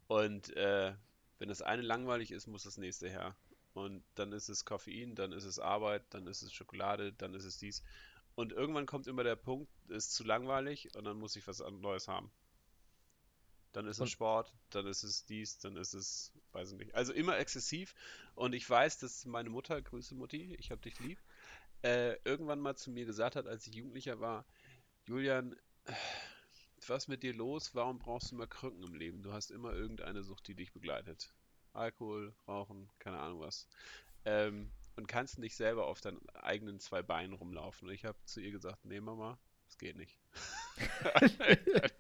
Und äh, wenn das eine langweilig ist, muss das nächste her. Und dann ist es Koffein, dann ist es Arbeit, dann ist es Schokolade, dann ist es dies. Und irgendwann kommt immer der Punkt, ist zu langweilig und dann muss ich was Neues haben. Dann ist es Sport, dann ist es dies, dann ist es, weiß ich nicht. Also immer exzessiv. Und ich weiß, dass meine Mutter, Grüße Mutti, ich hab dich lieb, äh, irgendwann mal zu mir gesagt hat, als ich Jugendlicher war, Julian, was ist mit dir los? Warum brauchst du immer Krücken im Leben? Du hast immer irgendeine Sucht, die dich begleitet. Alkohol, Rauchen, keine Ahnung was. Ähm, und kannst nicht selber auf deinen eigenen zwei Beinen rumlaufen. Und ich habe zu ihr gesagt, nee Mama, das geht nicht.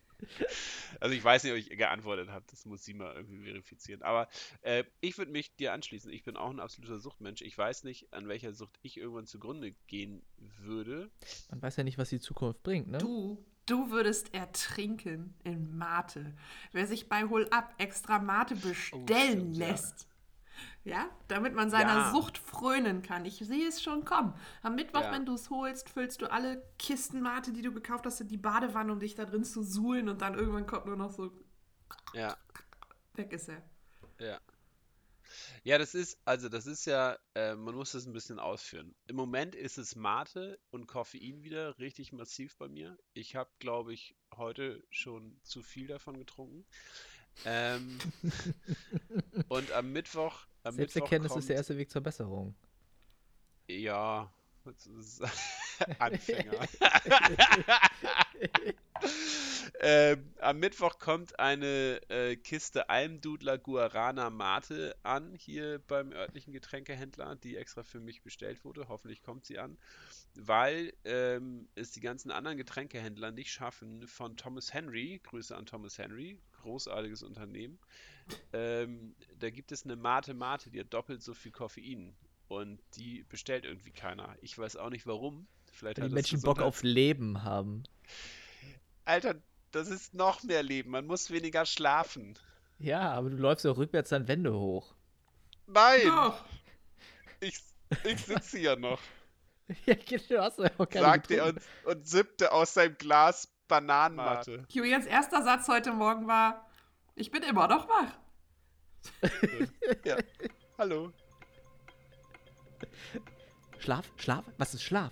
Also ich weiß nicht, ob ich ihr geantwortet habe, das muss sie mal irgendwie verifizieren. Aber äh, ich würde mich dir anschließen. Ich bin auch ein absoluter Suchtmensch. Ich weiß nicht, an welcher Sucht ich irgendwann zugrunde gehen würde. Man weiß ja nicht, was die Zukunft bringt, ne? Du, du würdest ertrinken in Mate. Wer sich bei Hol Up extra Mate bestellen stimmt, ja. lässt. Ja, damit man seiner Ja. Sucht frönen kann. Ich sehe es schon kommen. Am Mittwoch, Ja. wenn du es holst, füllst du alle Kisten Mate, die du gekauft hast, in die Badewanne, um dich da drin zu suhlen und dann irgendwann kommt nur noch so, Ja, weg ist er. ja. Ja, das ist, also das ist ja, äh, man muss das ein bisschen ausführen. Im Moment ist es Mate und Koffein wieder richtig massiv bei mir. Ich habe, glaube ich, heute schon zu viel davon getrunken. Ähm, und am Mittwoch, am Mittwoch Selbsterkenntnis kommt, ist der erste Weg zur Besserung. Ja, Anfänger. ähm, am Mittwoch kommt eine äh, Kiste Almdudler Guarana Mate an, hier beim örtlichen Getränkehändler, die extra für mich bestellt wurde. Hoffentlich kommt sie an, weil ähm, es die ganzen anderen Getränkehändler nicht schaffen, von Thomas Henry, Grüße an Thomas Henry, großartiges Unternehmen, ähm, da gibt es eine Mate Mate, die hat doppelt so viel Koffein. Und die bestellt irgendwie keiner. Ich weiß auch nicht warum. Vielleicht Weil hat die Menschen Bock auf Leben haben. Alter, das ist noch mehr Leben. Man muss weniger schlafen. Ja, aber du läufst ja auch rückwärts dann Wände hoch. Nein! Doch. Ich, ich sitze hier noch. ja, du hast ja auch keine sagte er und, und sippte aus seinem Glas Bananenmatte. Julians erster Satz heute Morgen war, ich bin immer noch wach. Ja. Hallo. Schlaf? Schlaf? Was ist Schlaf?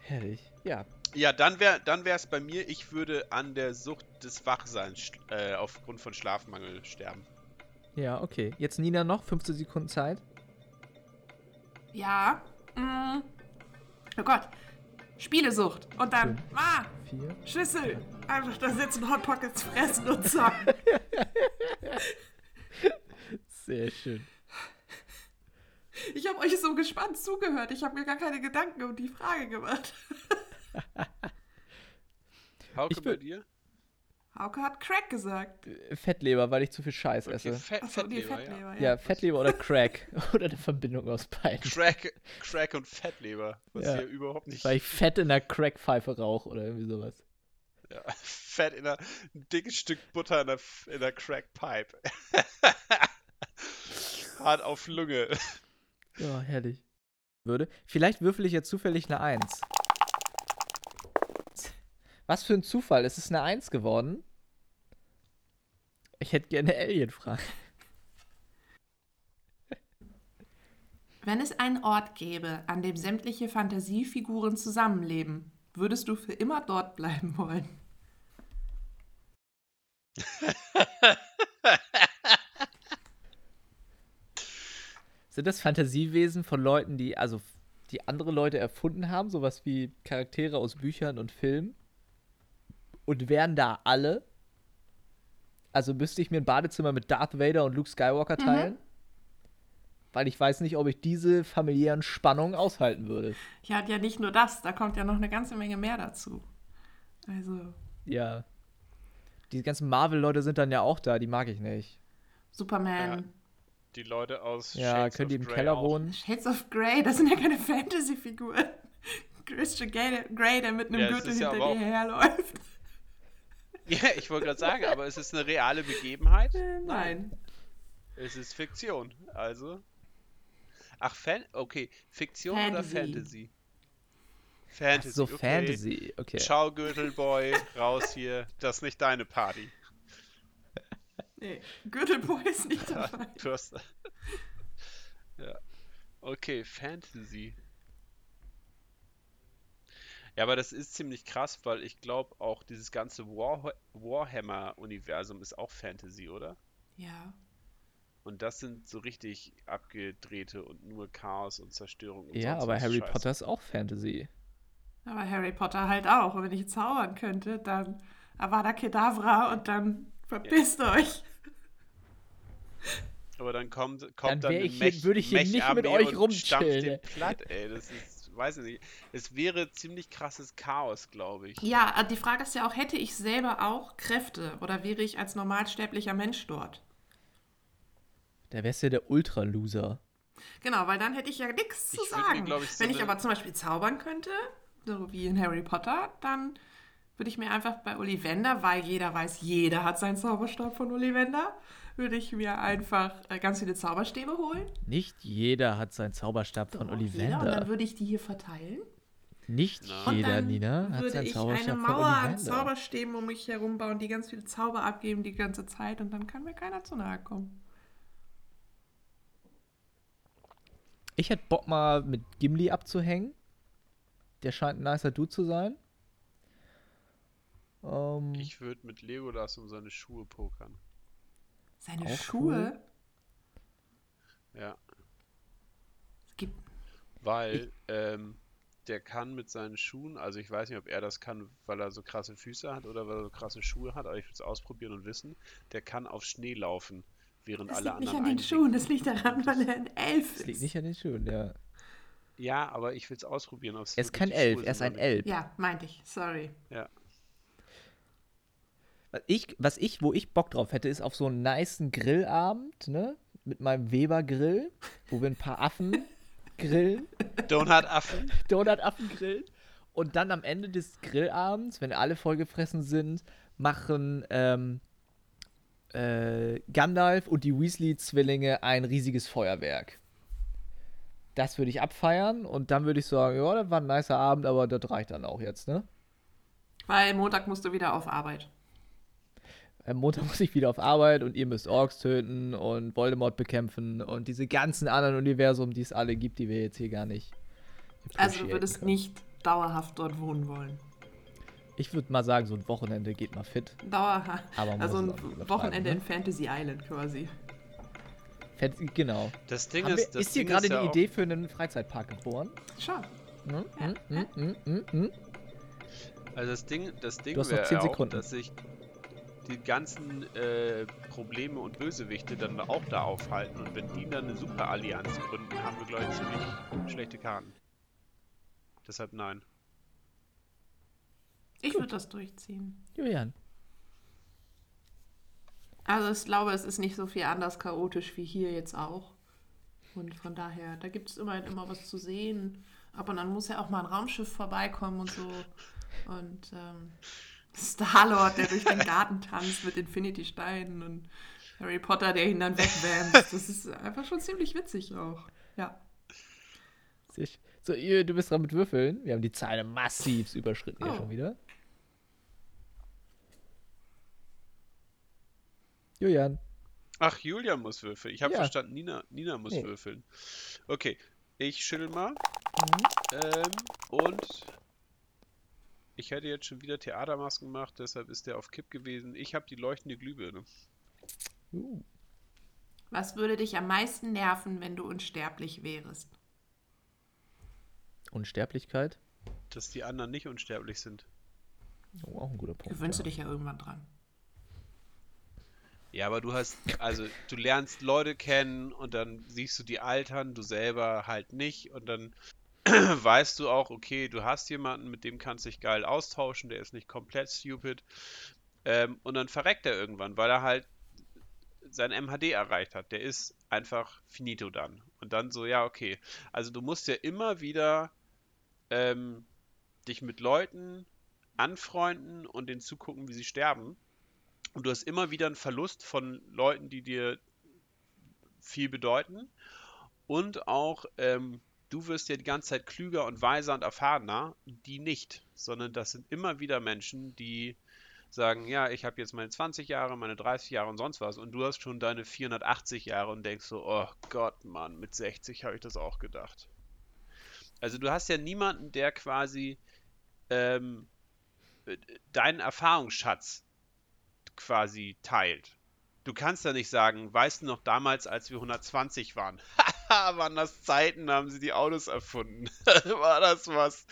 Herrlich. Ja. Ja, dann wäre dann es bei mir, ich würde an der Sucht des Wachseins äh, aufgrund von Schlafmangel sterben. Ja, okay. Jetzt Nina noch. 15 Sekunden Zeit. Ja. Mm. Oh Gott. Spielesucht. Und dann, Fünf. ah, Vier. Schüssel. einfach da sitzen, Hot Pockets fressen und zocken. Sehr schön. Ich habe euch so gespannt zugehört. Ich habe mir gar keine Gedanken um die Frage gemacht. Hauke, Ich bei dir? Hauke hat Crack gesagt. Fettleber, weil ich zu viel Scheiß Okay, esse. Fett, Achso, Fettleber, Fettleber, Ja, Fettleber oder Crack. oder eine Verbindung aus beiden. Crack, Crack und Fettleber, was Ja. hier überhaupt nicht. Weil ich Fett in der Crackpfeife rauche oder irgendwie sowas. Ja, Fett in einer, ein dickes Stück Butter in der, in der Crackpipe. Hart auf Lunge. Ja, herrlich. Würde. Vielleicht würfel ich jetzt zufällig eine 1. Was für ein Zufall. Es ist eine 1 geworden. Ich hätte gerne Alien-Fragen. Wenn es einen Ort gäbe, an dem sämtliche Fantasiefiguren zusammenleben, würdest du für immer dort bleiben wollen? Sind das Fantasiewesen von Leuten, die, also, die andere Leute erfunden haben? Sowas wie Charaktere aus Büchern und Filmen? Und wären da alle? Also müsste ich mir ein Badezimmer mit Darth Vader und Luke Skywalker teilen? Weil ich weiß nicht, ob ich diese familiären Spannungen aushalten würde. Ja, ja, nicht nur das, da kommt ja noch eine ganze Menge mehr dazu. Also, Ja. Die ganzen Marvel-Leute sind dann ja auch da, die mag ich nicht. Superman, Die Leute aus Ja, Shades können die of im Grey Keller auch. wohnen? Shades of Grey, das sind ja keine Fantasy-Figuren. Christian Grey, der mit einem Ja, Gürtel ja hinter aber dir herläuft. Ja, ich wollte gerade sagen, aber es ist eine reale Begebenheit? Äh, Nein. Es ist Fiktion, also. Ach, Fan oder Fiktion oder Fantasy. Fantasy? Fantasy. so okay. Fantasy, okay. Ciao, Gürtelboy, raus hier. Das ist nicht deine Party. Nee, Gürtelboy ist nicht dabei. Du hast. ja. Okay, Fantasy. Ja, aber das ist ziemlich krass, weil ich glaube auch dieses ganze War Warhammer-Universum ist auch Fantasy, oder? Ja. Und das sind so richtig abgedrehte und nur Chaos und Zerstörung und Ja, sonst aber Harry Scheiße. Potter ist auch Fantasy. Aber Harry Potter halt auch. Und wenn ich zaubern könnte, dann Avada Kedavra und dann verpisst euch. Aber dann kommt, Dann kommt dann, eine ich hier- Mech, würde ich hier nicht mit euch und stampft rumchillen, platt, ey. Das ist, weiß ich nicht. Es wäre ziemlich krasses Chaos, glaube ich. Ja, äh, die Frage ist ja auch, hätte ich selber auch Kräfte oder wäre ich als normalsterblicher Mensch dort? Da wärst du ja der Ultra-Loser. Genau, weil dann hätte ich ja nichts zu mir, sagen. glaub ich, so Wenn ich aber zum Beispiel zaubern könnte, so wie in Harry Potter, dann würde ich mir einfach bei Ollivander, weil jeder weiß, jeder hat seinen Zauberstab von Ollivander, würde ich mir einfach äh, ganz viele Zauberstäbe holen. Nicht jeder hat seinen Zauberstab von Doch, jeder, und Ollivander. dann würde ich die hier verteilen. Nicht. Und jeder, dann Nina, hat würde seinen ich Zauberstab eine von Mauer an Ollivander. Zauberstäben um mich herum bauen, die ganz viele Zauber abgeben die ganze Zeit und dann kann mir keiner zu nahe kommen. Ich hätte Bock mal mit Gimli abzuhängen. Der scheint ein nicer Dude zu sein. Ähm, Ich würde mit Legolas um seine Schuhe pokern. Seine Auch Schuhe. Ja. Es gibt Weil ähm, der kann mit seinen Schuhen, also ich weiß nicht, ob er das kann, weil er so krasse Füße hat oder weil er so krasse Schuhe hat, aber ich will es ausprobieren und wissen, der kann auf Schnee laufen, während Das alle liegt nicht anderen an den. Schuhen, das liegt daran, weil er ein Elf das ist. liegt nicht an den Schuhen, ja. Ja, aber ich will es ausprobieren. ob es Er ist kein Elf, er ist ein Elb. Ja, meinte ich. Sorry. Ja. Was ich, was ich, wo ich Bock drauf hätte, ist auf so einen nicen Grillabend, ne? Mit meinem Weber-Grill, wo wir ein paar Affen grillen, Donut-Affen. Donut-Affen grillen. Und dann am Ende des Grillabends, wenn alle vollgefressen sind, machen ähm, äh, Gandalf und die Weasley-Zwillinge ein riesiges Feuerwerk. Das würde ich abfeiern und dann würde ich sagen, ja, das war ein nicer Abend, aber das reicht dann auch jetzt, ne? Weil Montag musst du wieder auf Arbeit. Am Montag muss ich wieder auf Arbeit und ihr müsst Orks töten und Voldemort bekämpfen und diese ganzen anderen Universum, die es alle gibt, die wir jetzt hier gar nicht. Also du würdest können. nicht dauerhaft dort wohnen wollen. Ich würde mal sagen, so ein Wochenende geht mal fit. Dauerhaft. Also ein Wochenende ne? in Fantasy Island quasi. Genau. Das Ding wir, ist, das ist hier gerade ja die auch- Idee für einen Freizeitpark geboren? Schon. Hm, Ja. hm, hm, hm, hm, hm. Also das Ding, das Ding Du hast noch wäre 10 auch, Sekunden. dass sich die ganzen äh, Probleme und Bösewichte dann auch da aufhalten. Und wenn die dann eine Superallianz gründen, haben wir, glaube ich, ziemlich schlechte Karten. Deshalb nein. Ich würde das durchziehen. Julian. Also ich glaube, es ist nicht so viel anders chaotisch wie hier jetzt auch. Und von daher, da gibt es immerhin immer was zu sehen. Aber dann muss ja auch mal ein Raumschiff vorbeikommen und so. Und ähm, Star-Lord, der durch den Garten tanzt mit Infinity-Steinen und Harry Potter, der ihn dann wegwärmt. Das ist einfach schon ziemlich witzig auch. Ja. Sich. So, ihr, du bist dran mit Würfeln. Wir haben die Zahlen massiv überschritten hier Oh. schon wieder. Julian. Ach, Julian muss würfeln. Ich habe Ja. verstanden, Nina, Nina muss Nee. würfeln. Okay, ich schüttel mal. Mhm. Ähm, und ich hätte jetzt schon wieder Theatermasken gemacht, deshalb ist der auf Kipp gewesen. Ich habe die leuchtende Glühbirne. Uh. Was würde dich am meisten nerven, wenn du unsterblich wärst? Unsterblichkeit. Dass die anderen nicht unsterblich sind. Oh, auch ein guter Punkt. Gewöhnst du dich ja irgendwann dran. Ja, aber du hast, also du lernst Leute kennen und dann siehst du die altern, du selber halt nicht und dann weißt du auch, okay, du hast jemanden, mit dem kannst dich geil austauschen, der ist nicht komplett stupid ähm, und dann verreckt er irgendwann, weil er halt sein MHD erreicht hat. Der ist einfach finito dann. Und dann so, ja, okay. Also du musst ja immer wieder ähm, dich mit Leuten anfreunden und denen zugucken, wie sie sterben. Und du hast immer wieder einen Verlust von Leuten, die dir viel bedeuten. Und auch, ähm, du wirst ja die ganze Zeit klüger und weiser und erfahrener, die nicht. Sondern das sind immer wieder Menschen, die sagen, ja, ich habe jetzt meine 20 Jahre, meine 30 Jahre und sonst was. Und du hast schon deine 480 Jahre und denkst so, oh Gott, Mann, mit 60 habe ich das auch gedacht. Also du hast ja niemanden, der quasi ähm, äh, deinen Erfahrungsschatz quasi teilt. Du kannst ja nicht sagen, weißt du noch damals, als wir 120 waren? Haha, waren das Zeiten, da haben sie die Autos erfunden. War das was?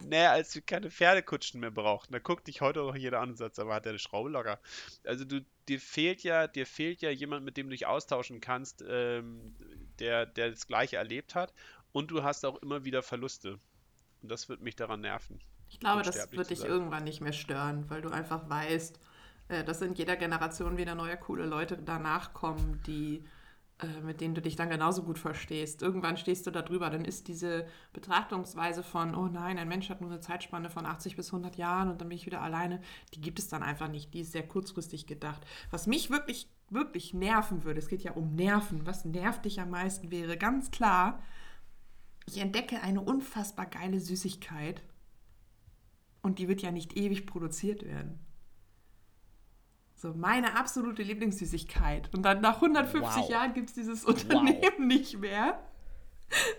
Nee, als wir keine Pferdekutschen mehr brauchten. Da guckt dich heute noch jeder an und sagt, aber hat der eine Schraube locker. Also du, dir fehlt ja, dir fehlt ja jemand, mit dem du dich austauschen kannst, ähm, der, der das Gleiche erlebt hat. Und du hast auch immer wieder Verluste. Und das wird mich daran nerven. Ich glaube, das wird dich irgendwann nicht mehr stören, weil du einfach weißt, äh, dass in jeder Generation wieder neue coole Leute danach kommen, die mit denen du dich dann genauso gut verstehst. Irgendwann stehst du da drüber, dann ist diese Betrachtungsweise von, oh nein, ein Mensch hat nur eine Zeitspanne von 80 bis 100 Jahren und dann bin ich wieder alleine, die gibt es dann einfach nicht. Die ist sehr kurzfristig gedacht. Was mich wirklich, wirklich nerven würde, es geht ja um Nerven, was nervt dich am meisten wäre, ganz klar, ich entdecke eine unfassbar geile Süßigkeit und die wird ja nicht ewig produziert werden. So, meine absolute Lieblingssüßigkeit. Und dann nach 150 Wow. Jahren gibt es dieses Unternehmen nicht mehr.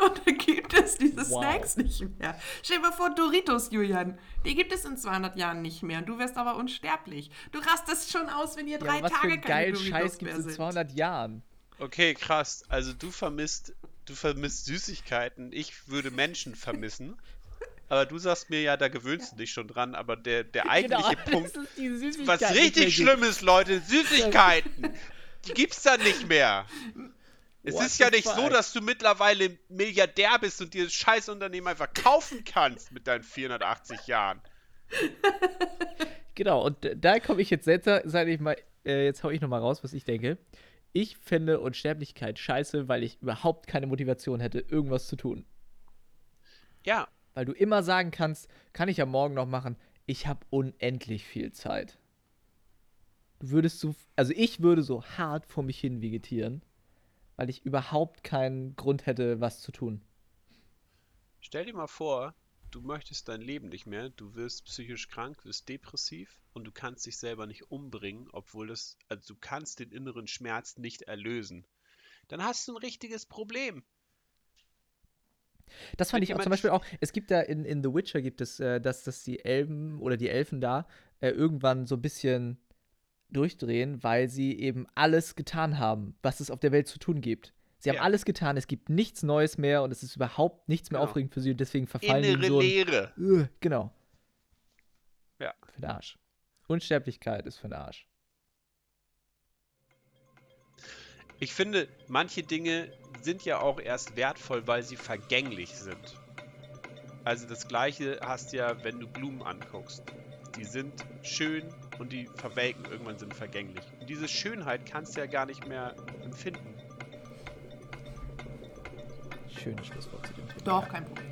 Und dann gibt es diese Wow. Snacks nicht mehr. Stell dir mal vor, Doritos, Julian. Die gibt es in 200 Jahren nicht mehr. Und du wärst aber unsterblich. Du rastest schon aus, wenn ihr Ja, drei was für Tage einen keine geilen Doritos Scheiß gibt mehr es in sind. 200 Jahren? Okay, krass. Also du vermisst, du vermisst Süßigkeiten. Ich würde Menschen vermissen. Aber du sagst mir ja, da gewöhnst du dich schon dran. Aber der, der eigentliche Genau, Punkt, was richtig schlimm ist, Leute, Süßigkeiten. Die gibt's dann nicht mehr. Es What ist ja nicht so, fuck? dass du mittlerweile Milliardär bist und dir das Scheißunternehmen einfach kaufen kannst mit deinen 480 Jahren. Genau, und da komme ich jetzt selbst, sag ich mal, äh, jetzt hau ich nochmal raus, was ich denke. Ich fände Unsterblichkeit scheiße, weil ich überhaupt keine Motivation hätte, irgendwas zu tun. Ja, Weil du immer sagen kannst, kann ich ja morgen noch machen, ich habe unendlich viel Zeit. Du würdest so, also ich würde so hart vor mich hin vegetieren, weil ich überhaupt keinen Grund hätte, was zu tun. Stell dir mal vor, du möchtest dein Leben nicht mehr, du wirst psychisch krank, wirst depressiv und du kannst dich selber nicht umbringen, obwohl das, also du kannst den inneren Schmerz nicht erlösen. Dann hast du ein richtiges Problem. Das fand Wenn ich auch zum Beispiel auch, es gibt da in, in The Witcher gibt es, äh, dass, dass die Elben oder die Elfen da äh, irgendwann so ein bisschen durchdrehen, weil sie eben alles getan haben, was es auf der Welt zu tun gibt. Sie haben Ja. alles getan, es gibt nichts Neues mehr und es ist überhaupt nichts mehr Genau. aufregend für sie und deswegen verfallen Innere so ein, Leere. Genau. für den Arsch. Unsterblichkeit ist für den Arsch. Ich finde, manche Dinge sind ja auch erst wertvoll, weil sie vergänglich sind. Also das gleiche hast du ja, wenn du Blumen anguckst. Die sind schön und die verwelken, irgendwann sind vergänglich. Und diese Schönheit kannst du ja gar nicht mehr empfinden. Schönes Schlusswort zu dem Thema. Doch, kein Problem.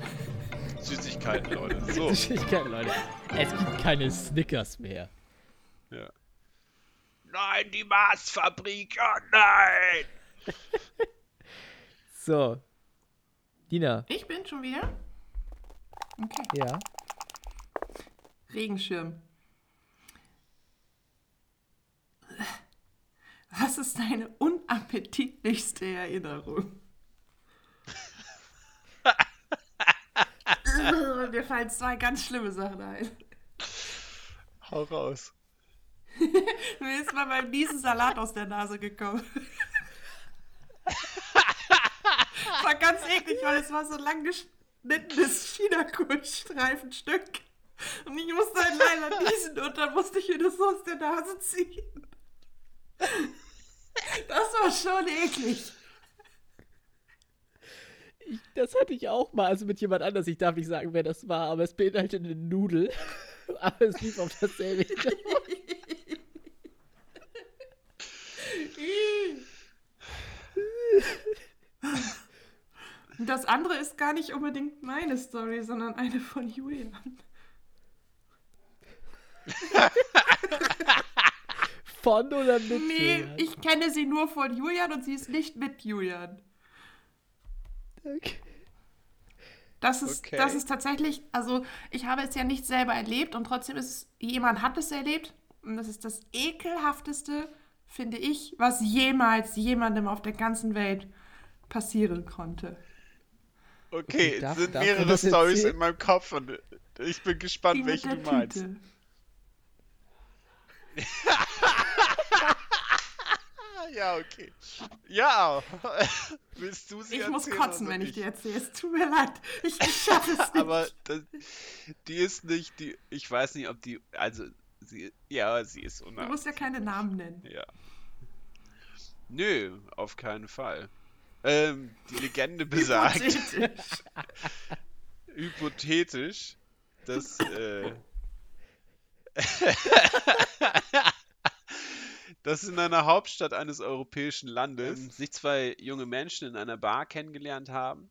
Süßigkeiten, Leute. So. Süßigkeiten, Leute. Es gibt keine Snickers mehr. Ja. Nein, die Marsfabrik, oh nein! So. Dina. Ich bin schon wieder. Okay. Ja. Regenschirm. Was ist deine unappetitlichste Erinnerung? Mir fallen zwei ganz schlimme Sachen ein. Hau raus. Mir ist mal beim Niesen Salat aus der Nase gekommen. war ganz eklig, weil es war so lang geschnittenes China-Kohlstreifenstück. Und ich musste halt leider niesen und dann musste ich mir das so aus der Nase ziehen. Das war schon eklig. Ich, das hatte ich auch mal, also mit jemand anders. Ich darf nicht sagen, wer das war, aber es beinhaltete eine Nudel. aber es lief auf dasselbe. Und das andere ist gar nicht unbedingt meine Story, sondern eine von Julian. von oder mit? Nee, Julian? ich kenne sie nur von Julian und sie ist nicht mit Julian. Okay. Das ist, Okay. das ist tatsächlich, also ich habe es ja nicht selber erlebt und trotzdem ist es, jemand hat es erlebt und das ist das ekelhafteste, finde ich, was jemals jemandem auf der ganzen Welt passieren konnte. Okay, Okay, darf- es sind darf mehrere Stories in meinem Kopf und ich bin Die gespannt, mit welche du meinst. Tüte. Ah, ja, okay. Ja. Willst du sie Ich muss kotzen, wenn ich dir erzähle. Es tut mir leid. Ich, ich schaffe es nicht. Aber das, die ist nicht, die, ich weiß nicht, ob die, also, sie, ja, sie ist du unartig. musst ja keine Namen nennen. Ja. Nö, auf keinen Fall. Ähm, die Legende besagt, Hypothetisch. hypothetisch, dass, äh, dass in einer Hauptstadt eines europäischen Landes ähm, sich zwei junge Menschen in einer Bar kennengelernt haben,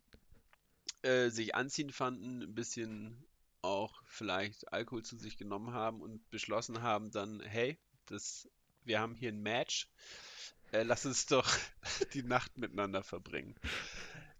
äh, sich anziehen fanden, ein bisschen auch vielleicht Alkohol zu sich genommen haben und beschlossen haben dann, hey, das, wir haben hier ein Match, äh, lass uns doch die Nacht miteinander verbringen.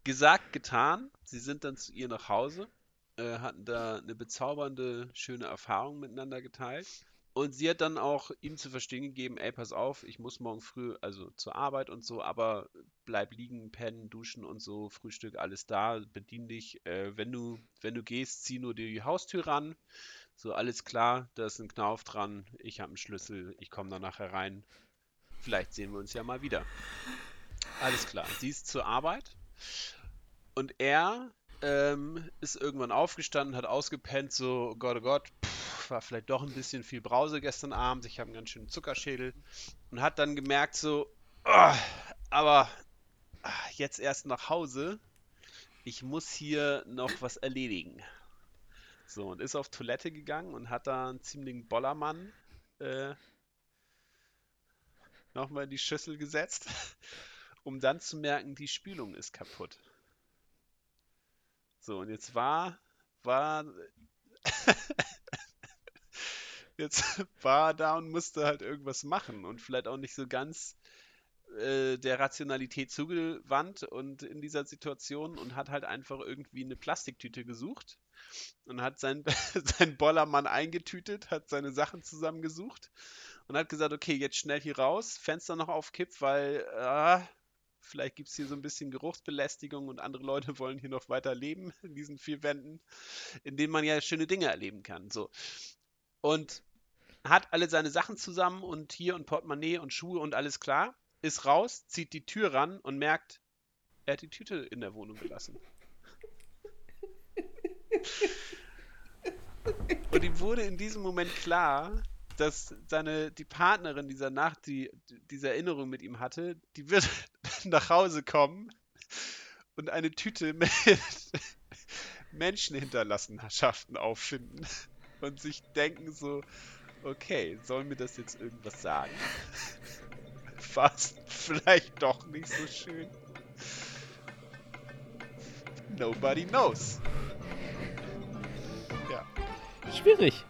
Gesagt, getan, sie sind dann zu ihr nach Hause, äh, hatten da eine bezaubernde, schöne Erfahrung miteinander geteilt. Und sie hat dann auch ihm zu verstehen gegeben, ey, pass auf, ich muss morgen früh, also zur Arbeit und so, aber bleib liegen, pennen, duschen und so, Frühstück, alles da, bedien dich. Äh, wenn du, wenn du gehst, zieh nur die Haustür ran. So, alles klar, da ist ein Knauf dran, ich habe einen Schlüssel, ich komme da nachher rein. Vielleicht sehen wir uns ja mal wieder. Alles klar. Sie ist zur Arbeit und er ähm, ist irgendwann aufgestanden, hat ausgepennt, so, oh Gott, oh Gott, pff, war vielleicht doch ein bisschen viel Brause gestern Abend, ich habe einen ganz schönen Zuckerschädel und hat dann gemerkt, so, oh, aber ah, jetzt erst nach Hause, ich muss hier noch was erledigen. So, und ist auf Toilette gegangen und hat da einen ziemlichen Bollermann äh, nochmal in die Schüssel gesetzt, um dann zu merken, die Spülung ist kaputt. So, und jetzt war, war, jetzt war da und musste halt irgendwas machen und vielleicht auch nicht so ganz äh, der Rationalität zugewandt und in dieser Situation und hat halt einfach irgendwie eine Plastiktüte gesucht und hat seinen, seinen Bollermann eingetütet, hat seine Sachen zusammengesucht und hat gesagt, okay, jetzt schnell hier raus, Fenster noch aufkippt, weil äh, vielleicht gibt es hier so ein bisschen Geruchsbelästigung und andere Leute wollen hier noch weiter leben in diesen vier Wänden, in denen man ja schöne Dinge erleben kann. So. Und hat alle seine Sachen zusammen und hier und Portemonnaie und Schuhe und alles klar, ist raus, zieht die Tür ran und merkt, er hat die Tüte in der Wohnung gelassen. Und ihm wurde in diesem Moment klar, dass seine, die Partnerin dieser Nacht, die diese Erinnerung mit ihm hatte, die wird nach Hause kommen und eine Tüte mit Menschenhinterlassenschaften auffinden und sich denken so, okay, soll mir das jetzt irgendwas sagen? Es vielleicht doch nicht so schön? Nobody knows. Ja. Schwierig.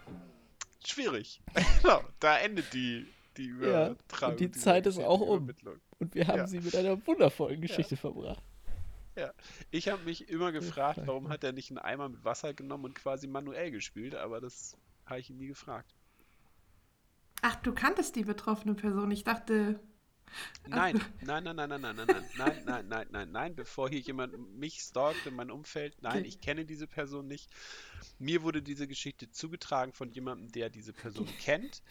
Schwierig. genau, da endet die, die Übertragung. Ja, und die Zeit ist auch um. Und wir haben ja. sie mit einer wundervollen Geschichte ja. verbracht. Ja, ich habe mich immer gefragt, warum hat er nicht einen Eimer mit Wasser genommen und quasi manuell gespielt, aber das habe ich ihn nie gefragt. Ach, du kanntest die betroffene Person. Ich dachte. Nein, nein, nein, nein, nein, nein, nein, nein, nein, nein, nein, nein, nein, bevor hier jemand mich stalkt in meinem Umfeld. Nein, okay. ich kenne diese Person nicht. Mir wurde diese Geschichte zugetragen von jemandem, der diese Person kennt.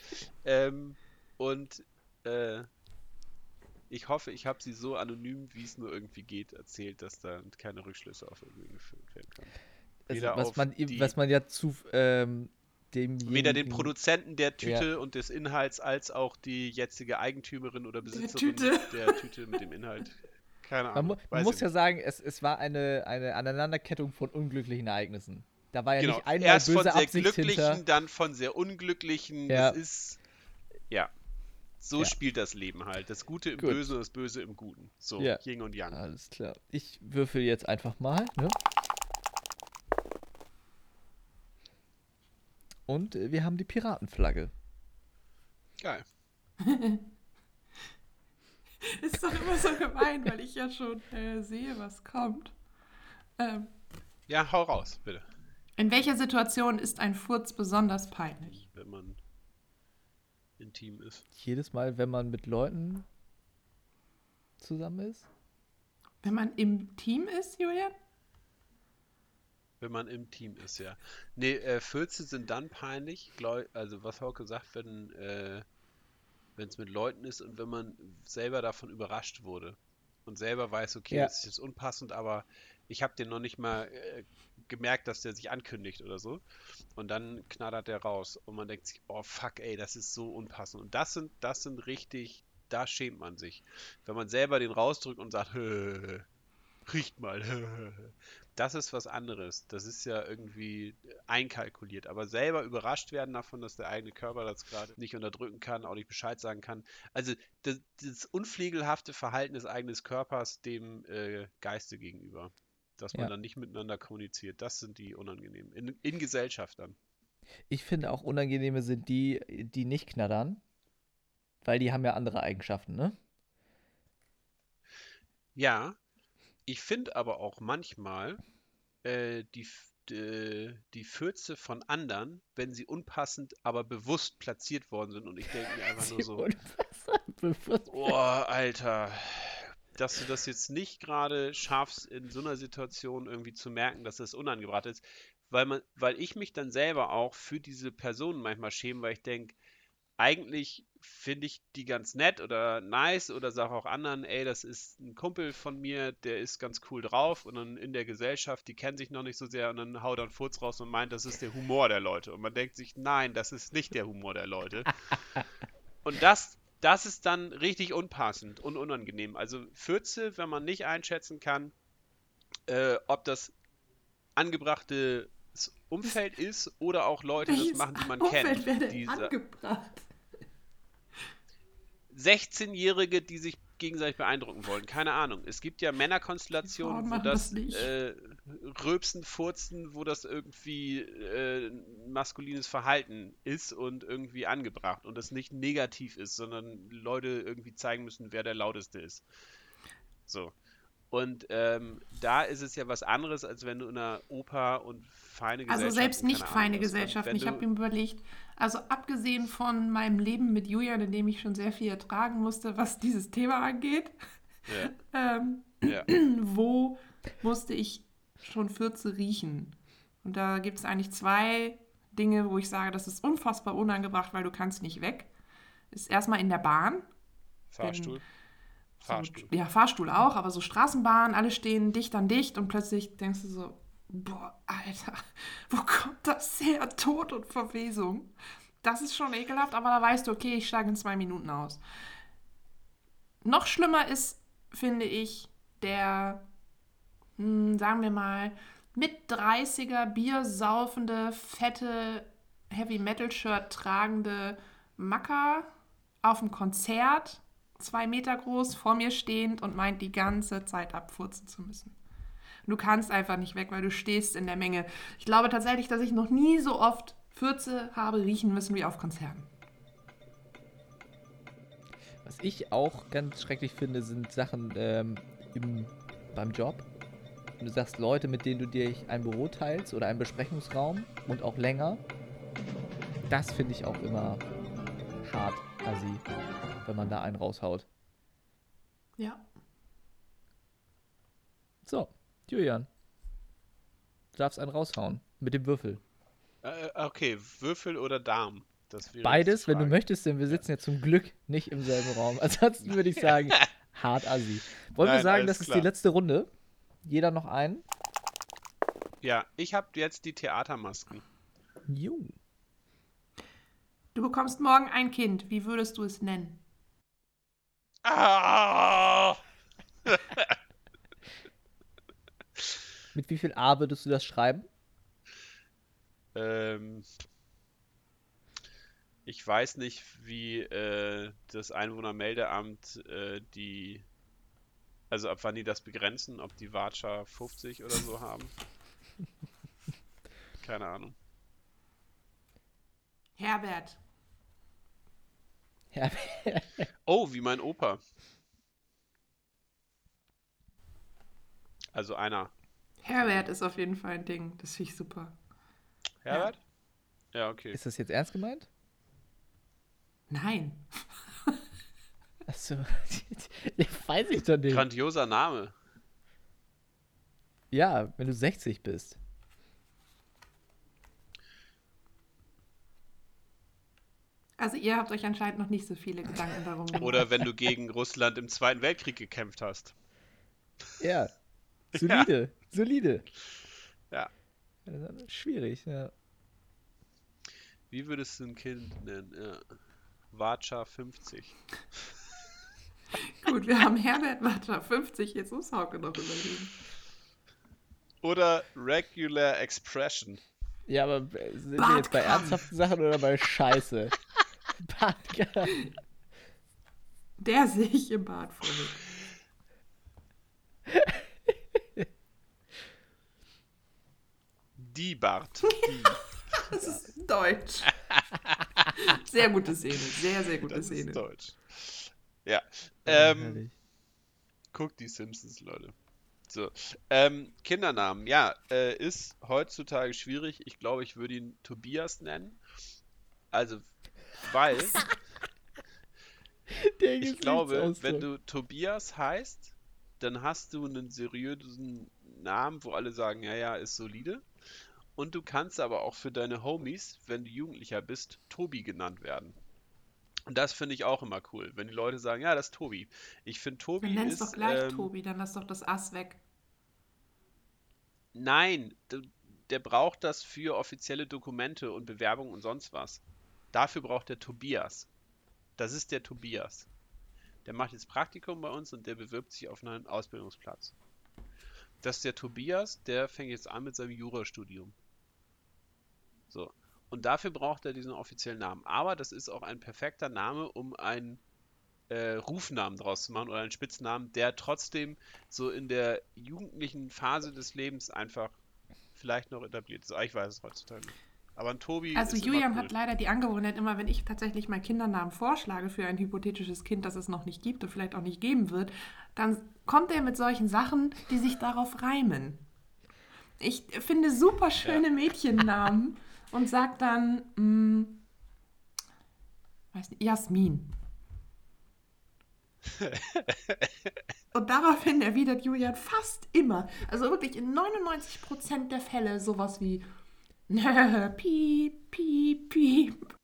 Ähm, und äh, ich hoffe, ich habe sie so anonym, wie es nur irgendwie geht, erzählt, dass da keine Rückschlüsse auf irgendwie geführt werden können. Also, was, man, was man ja zu ähm, dem weder den Produzenten der Tüte ja. und des Inhalts als auch die jetzige Eigentümerin oder Besitzerin der Tüte, der Tüte mit dem Inhalt. Keine Ahnung. Man, man muss ja sagen, es, es war eine, eine Aneinanderkettung von unglücklichen Ereignissen. Da war ja genau. nicht einmal Erst böse von sehr Absicht glücklichen, hinter. dann von sehr unglücklichen. Ja. Das ist ja. So ja. spielt das Leben halt. Das Gute im Gut. Bösen und das Böse im Guten. So, ja. Yin und Yang. Alles klar. Ich würfel jetzt einfach mal. Ne? Und äh, wir haben die Piratenflagge. Geil. ist doch immer so gemein, weil ich ja schon äh, sehe, was kommt. Ähm, ja, hau raus, bitte. In welcher Situation ist ein Furz besonders peinlich? Wenn man intim ist. Jedes Mal, wenn man mit Leuten zusammen ist? Wenn man im Team ist, Julian? Wenn man im Team ist, ja. Nee, äh, Fürze sind dann peinlich, glaub, also was Hauke sagt, wenn äh, es mit Leuten ist und wenn man selber davon überrascht wurde und selber weiß, okay, ja. das ist jetzt unpassend, aber ich habe den noch nicht mal äh, gemerkt, dass der sich ankündigt oder so. Und dann knattert der raus und man denkt sich, oh fuck, ey, das ist so unpassend. Und das sind, das sind richtig, da schämt man sich. Wenn man selber den rausdrückt und sagt, riecht mal, das ist was anderes. Das ist ja irgendwie einkalkuliert. Aber selber überrascht werden davon, dass der eigene Körper das gerade nicht unterdrücken kann, auch nicht Bescheid sagen kann. Also das, das unpflegelhafte Verhalten des eigenen Körpers dem äh, Geiste gegenüber. Dass man ja. dann nicht miteinander kommuniziert. Das sind die unangenehmen. In, in Gesellschaft dann. Ich finde auch unangenehme sind die, die nicht knattern. Weil die haben ja andere Eigenschaften, ne? Ja, ich finde aber auch manchmal äh, die, äh, die Fürze von anderen, wenn sie unpassend, aber bewusst platziert worden sind. Und ich denke mir einfach nur so, oh, Alter, dass du das jetzt nicht gerade schaffst, in so einer Situation irgendwie zu merken, dass das unangebracht ist. Weil, man, weil ich mich dann selber auch für diese Personen manchmal schäme, weil ich denke, eigentlich finde ich die ganz nett oder nice oder sage auch anderen, ey, das ist ein Kumpel von mir, der ist ganz cool drauf und dann in der Gesellschaft, die kennen sich noch nicht so sehr und dann haut er einen Furz raus und meint, das ist der Humor der Leute. Und man denkt sich, nein, das ist nicht der Humor der Leute. und das, das ist dann richtig unpassend und unangenehm. Also Fürze, wenn man nicht einschätzen kann, äh, ob das angebrachte Umfeld ist oder auch Leute das machen, die man Umfeld kennt. Diese, angebracht. 16-Jährige, die sich gegenseitig beeindrucken wollen. Keine Ahnung. Es gibt ja Männerkonstellationen, wo das, das äh, Röpsen, Furzen, wo das irgendwie äh, maskulines Verhalten ist und irgendwie angebracht und das nicht negativ ist, sondern Leute irgendwie zeigen müssen, wer der lauteste ist. So. Und ähm, da ist es ja was anderes, als wenn du in einer Oper und feine Gesellschaft. Also selbst nicht feine Gesellschaften. Ich habe ihm überlegt, also abgesehen von meinem Leben mit Julian, in dem ich schon sehr viel ertragen musste, was dieses Thema angeht, ja. ähm, ja. wo musste ich schon 14 riechen? Und da gibt es eigentlich zwei Dinge, wo ich sage, das ist unfassbar unangebracht, weil du kannst nicht weg. Ist erstmal in der Bahn. Fahrstuhl. Wenn, Fahrstuhl. So, ja, Fahrstuhl auch, aber so Straßenbahn, alle stehen dicht an dicht und plötzlich denkst du so, Boah, Alter, wo kommt das her? Tod und Verwesung. Das ist schon ekelhaft, aber da weißt du, okay, ich steige in zwei Minuten aus. Noch schlimmer ist, finde ich, der, hm, sagen wir mal, mit 30er Bier saufende, fette Heavy Metal Shirt tragende Macker auf dem Konzert, zwei Meter groß, vor mir stehend und meint die ganze Zeit abfurzen zu müssen. Du kannst einfach nicht weg, weil du stehst in der Menge. Ich glaube tatsächlich, dass ich noch nie so oft Fürze habe riechen müssen wie auf Konzerten. Was ich auch ganz schrecklich finde, sind Sachen ähm, im, beim Job. Wenn du sagst, Leute, mit denen du dir ein Büro teilst oder einen Besprechungsraum und auch länger, das finde ich auch immer hart, assi, wenn man da einen raushaut. Ja. So, Julian. Du darfst einen raushauen. Mit dem Würfel. Äh, okay, Würfel oder Darm? Beides, wenn du möchtest, denn wir sitzen ja zum Glück nicht im selben Raum. Ansonsten würde ich sagen, hart assi. Wollen Nein, wir sagen, das ist die letzte Runde? Jeder noch einen? Ja, ich habe jetzt die Theatermasken. Jo. Du bekommst morgen ein Kind. Wie würdest du es nennen? Ah! Mit wie viel A würdest du das schreiben? Ähm, ich weiß nicht, wie äh, das Einwohnermeldeamt äh, die, also ab wann die das begrenzen, ob die Watscha 50 oder so haben. Keine Ahnung. Herbert. Herbert. Oh, wie mein Opa. Also einer. Herbert ist auf jeden Fall ein Ding. Das finde ich super. Herbert? Ja. ja, okay. Ist das jetzt ernst gemeint? Nein. Achso, weiß ich doch nicht. Grandioser Name. Ja, wenn du 60 bist. Also ihr habt euch anscheinend noch nicht so viele Gedanken darum gemacht. Oder wenn du gegen Russland im Zweiten Weltkrieg gekämpft hast. Ja, solide, ja. solide. Ja. Schwierig, ja. Wie würdest du ein Kind nennen? Ja. Watscha 50. Gut, wir haben Herbert Watscha 50, jetzt muss Hauke noch überlegen. Oder Regular Expression. Ja, aber sind wir jetzt bei ernsthaften Sachen oder bei Scheiße? Bartkram. Der sich im Bad vor Die Bart. Die. das ist Deutsch. Sehr gute Szene, sehr, sehr gute das Szene. Ist Deutsch. Ja. Ähm, guckt die Simpsons, Leute. So. Ähm, Kindernamen, ja, äh, ist heutzutage schwierig. Ich glaube, ich würde ihn Tobias nennen. Also, weil. ich glaube, wenn du Tobias heißt, dann hast du einen seriösen Namen, wo alle sagen, ja, ja, ist solide. Und du kannst aber auch für deine Homies, wenn du Jugendlicher bist, Tobi genannt werden. Und das finde ich auch immer cool, wenn die Leute sagen, ja, das ist Tobi. Ich finde Tobi dann nennst ist... doch gleich ähm, Tobi, dann lass doch das Ass weg. Nein, der braucht das für offizielle Dokumente und Bewerbungen und sonst was. Dafür braucht der Tobias. Das ist der Tobias. Der macht jetzt Praktikum bei uns und der bewirbt sich auf einen Ausbildungsplatz. Das ist der Tobias, der fängt jetzt an mit seinem Jurastudium. So. Und dafür braucht er diesen offiziellen Namen. Aber das ist auch ein perfekter Name, um einen äh, Rufnamen draus zu machen oder einen Spitznamen, der trotzdem so in der jugendlichen Phase des Lebens einfach vielleicht noch etabliert ist. Ich weiß es heutzutage nicht. Aber ein Tobi. Also Julian cool. hat leider die Angewohnheit, immer wenn ich tatsächlich mal Kindernamen vorschlage für ein hypothetisches Kind, das es noch nicht gibt und vielleicht auch nicht geben wird, dann kommt er mit solchen Sachen, die sich darauf reimen. Ich finde super schöne ja. Mädchennamen und sage dann, mh, hm, weiß nicht, Jasmin. und daraufhin erwidert Julian fast immer, also wirklich in 99% der Fälle sowas wie piep, piep, piep.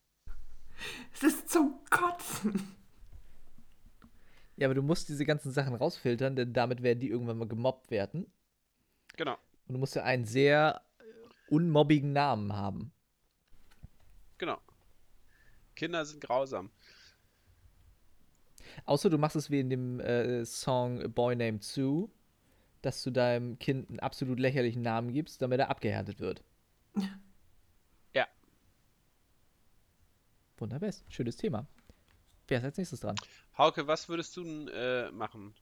Es ist zum Kotzen. Ja, aber du musst diese ganzen Sachen rausfiltern, denn damit werden die irgendwann mal gemobbt werden. Genau. Und du musst ja einen sehr äh, unmobbigen Namen haben. Genau. Kinder sind grausam. Außer du machst es wie in dem äh, Song A Boy Named Sue, dass du deinem Kind einen absolut lächerlichen Namen gibst, damit er abgehärtet wird. Ja. Wunderbar. Schönes Thema. Wer ist als nächstes dran? Hauke, was würdest du denn äh, machen?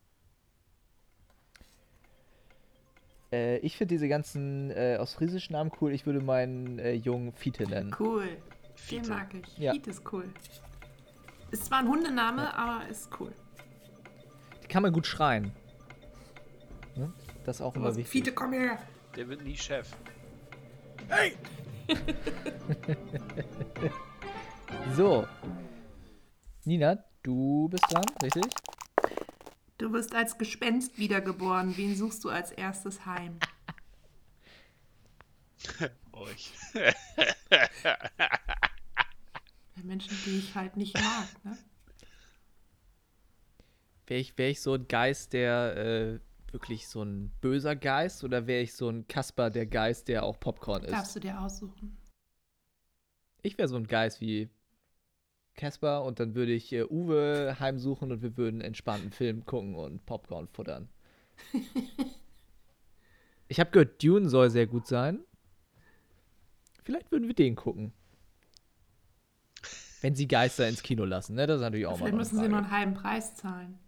Äh, ich finde diese ganzen äh, ostfriesischen Namen cool. Ich würde meinen äh, Jungen Fiete nennen. Cool. Den Fiete. mag ich. Ja. Fiete ist cool. Ist zwar ein Hundename, aber ist cool. Die kann man gut schreien. Ne? Das ist auch immer wichtig. Fiete, komm her. Der wird nie Chef. So. Nina, du bist dran, richtig? Du wirst als Gespenst wiedergeboren. Wen suchst du als erstes heim? Euch. Menschen, die ich halt nicht mag. Ne? Wäre ich, wär ich so ein Geist, der äh, wirklich so ein böser Geist oder wäre ich so ein Kasper, der Geist, der auch Popcorn ist? Darfst du dir aussuchen. Ich wäre so ein Geist wie Casper und dann würde ich äh, Uwe heimsuchen und wir würden entspannten Film gucken und Popcorn futtern. ich habe gehört, Dune soll sehr gut sein. Vielleicht würden wir den gucken. Wenn sie Geister ins Kino lassen, ne? Das ist natürlich auch mal Vielleicht müssen eine sie nur Frage. einen halben Preis zahlen.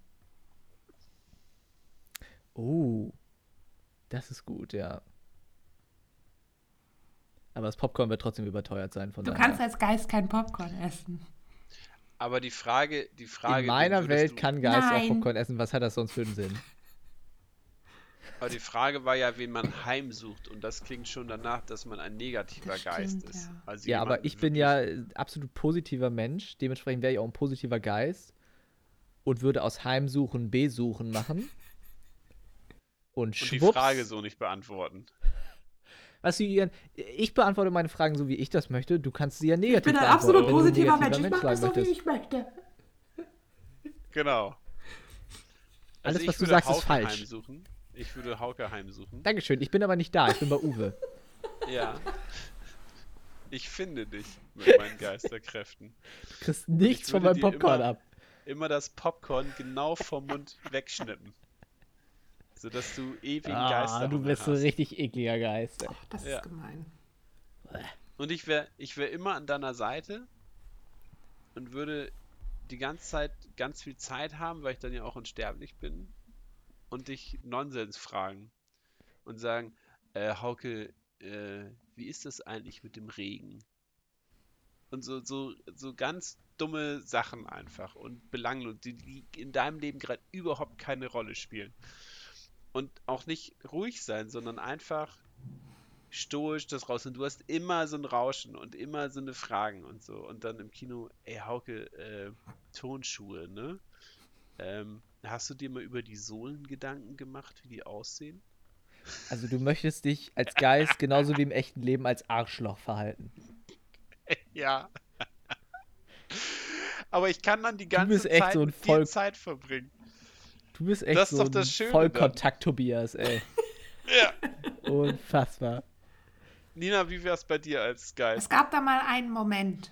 Oh, das ist gut, ja. Aber das Popcorn wird trotzdem überteuert sein, von Du daher. kannst als Geist kein Popcorn essen. Aber die Frage, die Frage. In meiner Welt kann Geist auch Nein. Popcorn essen. Was hat das sonst für einen Sinn? Aber die Frage war ja, wen man heimsucht. Und das klingt schon danach, dass man ein negativer Das Geist stimmt, ist. ja. Also Ja, aber ich bin ja absolut positiver Mensch. Dementsprechend wäre ich auch ein positiver Geist und würde aus Heimsuchen Besuchen machen. Und, Und die schwupps, Frage so nicht beantworten. Was sie ihren, ich beantworte meine Fragen so, wie ich das möchte. Du kannst sie ja negativ Ich bin ein beantworten, absolut positiver Mensch. Ich mache das so, wie möchtest. ich möchte. Genau. Also Alles, was du sagst, ist Hauke falsch. Heimsuchen. Ich würde Hauke heimsuchen. Dankeschön, ich bin aber nicht da. Ich bin bei Uwe. Ja. Ich finde dich mit meinen Geisterkräften. Du kriegst nichts von meinem Popcorn immer- ab. Immer das Popcorn genau vom Mund wegschnippen. Sodass du ewigen Ah, Geister du bist so hast. richtig ekliger Geist. Oh, das Ja. ist gemein. Und ich wäre ich wär immer an deiner Seite und würde die ganze Zeit ganz viel Zeit haben, weil ich dann ja auch unsterblich bin und dich Nonsens fragen und sagen, äh, Hauke, äh, wie ist das eigentlich mit dem Regen? Und so, so, so ganz dumme Sachen einfach und belanglos, die, die in deinem Leben gerade überhaupt keine Rolle spielen. Und auch nicht ruhig sein, sondern einfach stoisch das raus. Und du hast immer so ein Rauschen und immer so eine Fragen und so. Und dann im Kino, ey Hauke, äh, Tonschuhe, ne? Ähm, hast du dir mal über die Sohlen Gedanken gemacht, wie die aussehen? Also du möchtest dich als Geist genauso wie im echten Leben als Arschloch verhalten. Ja. Aber ich kann dann die ganze Zeit so Zeit verbringen. Du bist echt Das ist so doch das ein Schöne Vollkontakt Tobias, ey. Ja. Unfassbar. Nina, wie wär's bei dir als Es Geist? gab da mal einen Moment.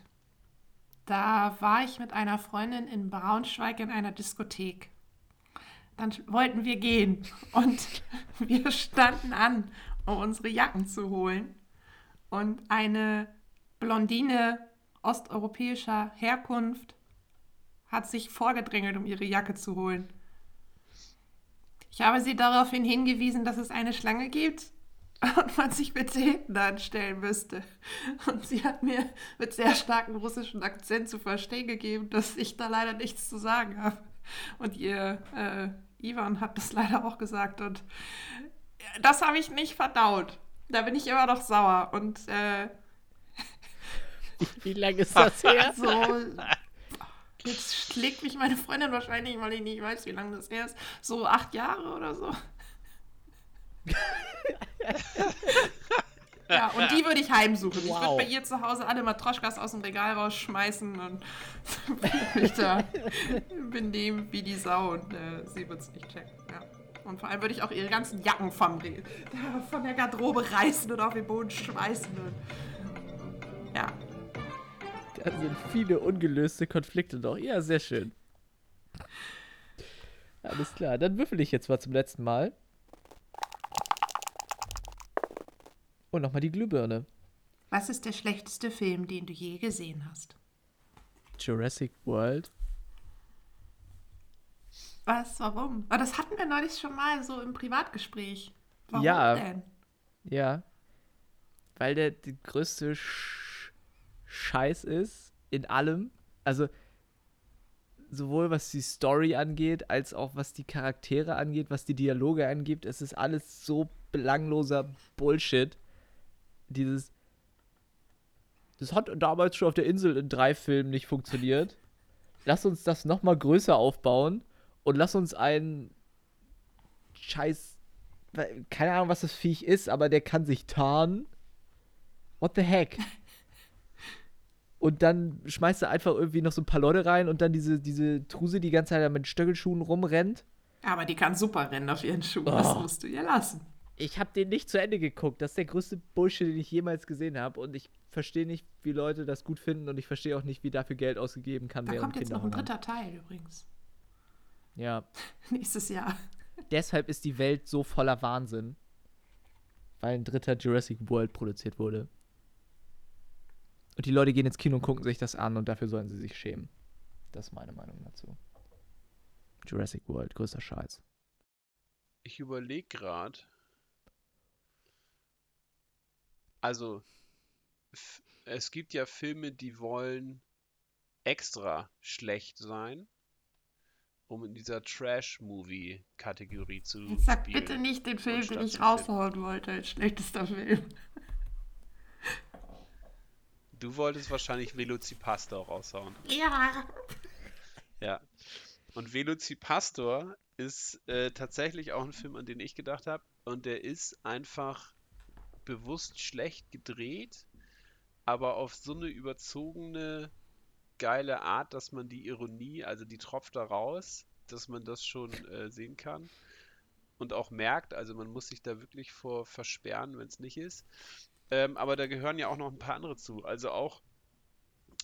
Da war ich mit einer Freundin in Braunschweig in einer Diskothek. Dann wollten wir gehen und wir standen an, um unsere Jacken zu holen. Und eine Blondine osteuropäischer Herkunft hat sich vorgedrängelt, um ihre Jacke zu holen. Ich habe sie daraufhin hingewiesen, dass es eine Schlange gibt und man sich bitte hinten anstellen müsste. Und sie hat mir mit sehr starkem russischen Akzent zu verstehen gegeben, dass ich da leider nichts zu sagen habe. Und ihr äh, Ivan hat das leider auch gesagt und das habe ich nicht verdaut. Da bin ich immer noch sauer und äh, Wie lange ist das her? so. Jetzt schlägt mich meine Freundin wahrscheinlich, weil ich nicht weiß, wie lange das her ist. So acht Jahre oder so. ja, und die würde ich heimsuchen. Ich würde Wow. bei ihr zu Hause alle Matroschkas aus dem Regal rausschmeißen und mich da benehmen wie die Sau und äh, sie wird es nicht checken. Ja. Und vor allem würde ich auch ihre ganzen Jacken vom, von der Garderobe reißen und auf den Boden schmeißen. Und ja. Da sind viele ungelöste Konflikte noch. Ja, sehr schön. Alles klar, dann würfel ich jetzt mal zum letzten Mal. Und nochmal die Glühbirne. Was ist der schlechteste Film, den du je gesehen hast? Jurassic World. Was? Warum? Aber das hatten wir neulich schon mal so im Privatgespräch. Warum Ja. denn? Ja. Weil der die größte Sch Scheiß ist in allem. Also sowohl was die Story angeht, als auch was die Charaktere angeht, was die Dialoge angeht. Es ist alles so belangloser Bullshit. Dieses. Das hat damals schon auf der Insel in drei Filmen nicht funktioniert. Lass uns das nochmal größer aufbauen und lass uns einen Scheiß keine Ahnung, was das Viech ist, aber der kann sich tarnen. What the heck? Und dann schmeißt er einfach irgendwie noch so ein paar Leute rein und dann diese, diese Truse, die die ganze Zeit mit Stöckelschuhen rumrennt. Aber die kann super rennen auf ihren Schuhen. Das Oh. musst du ihr lassen. Ich habe den nicht zu Ende geguckt. Das ist der größte Bullshit, den ich jemals gesehen habe. Und ich verstehe nicht, wie Leute das gut finden und ich verstehe auch nicht, wie dafür Geld ausgegeben kann. Da kommt jetzt Kinder noch ein dritter Teil übrigens. Ja, Nächstes Jahr. deshalb ist die Welt so voller Wahnsinn. Weil ein dritter Jurassic World produziert wurde. Und die Leute gehen ins Kino und gucken sich das an und dafür sollen sie sich schämen. Das ist meine Meinung dazu. Jurassic World, größter Scheiß. Ich überlege gerade. Also, es gibt ja Filme, die wollen extra schlecht sein, um in dieser Trash-Movie-Kategorie zu Jetzt sag bitte nicht den Film, den ich raushauen wollte als schlechtester Film. Du wolltest wahrscheinlich Velocipastor raushauen. Ja. Ja. Und Velocipastor ist äh, tatsächlich auch ein Film, an den ich gedacht habe. Und der ist einfach bewusst schlecht gedreht, aber auf so eine überzogene, geile Art, dass man die Ironie, also die tropft da raus, dass man das schon äh, sehen kann. Und auch merkt, also man muss sich da wirklich vor versperren, wenn es nicht ist. Ähm, aber da gehören ja auch noch ein paar andere zu. Also auch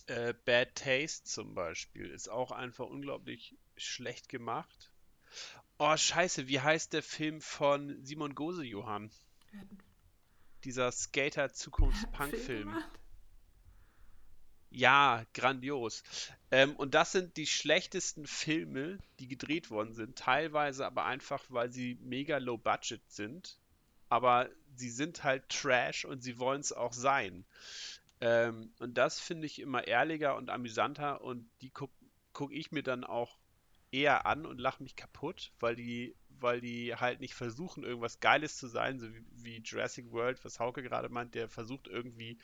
äh, Bad Taste zum Beispiel ist auch einfach unglaublich schlecht gemacht. Oh, scheiße, wie heißt der Film von Simon Gose, Johann? Dieser Skater-Zukunfts-Punk-Film. gemacht? Ja, grandios. Ähm, und das sind die schlechtesten Filme, die gedreht worden sind. Teilweise aber einfach, weil sie mega low budget sind. Aber sie sind halt Trash und sie wollen es auch sein. Ähm, und das finde ich immer ehrlicher und amüsanter und die gucke guck ich mir dann auch eher an und lache mich kaputt, weil die, weil die halt nicht versuchen, irgendwas Geiles zu sein, so wie, wie Jurassic World, was Hauke gerade meint, der versucht irgendwie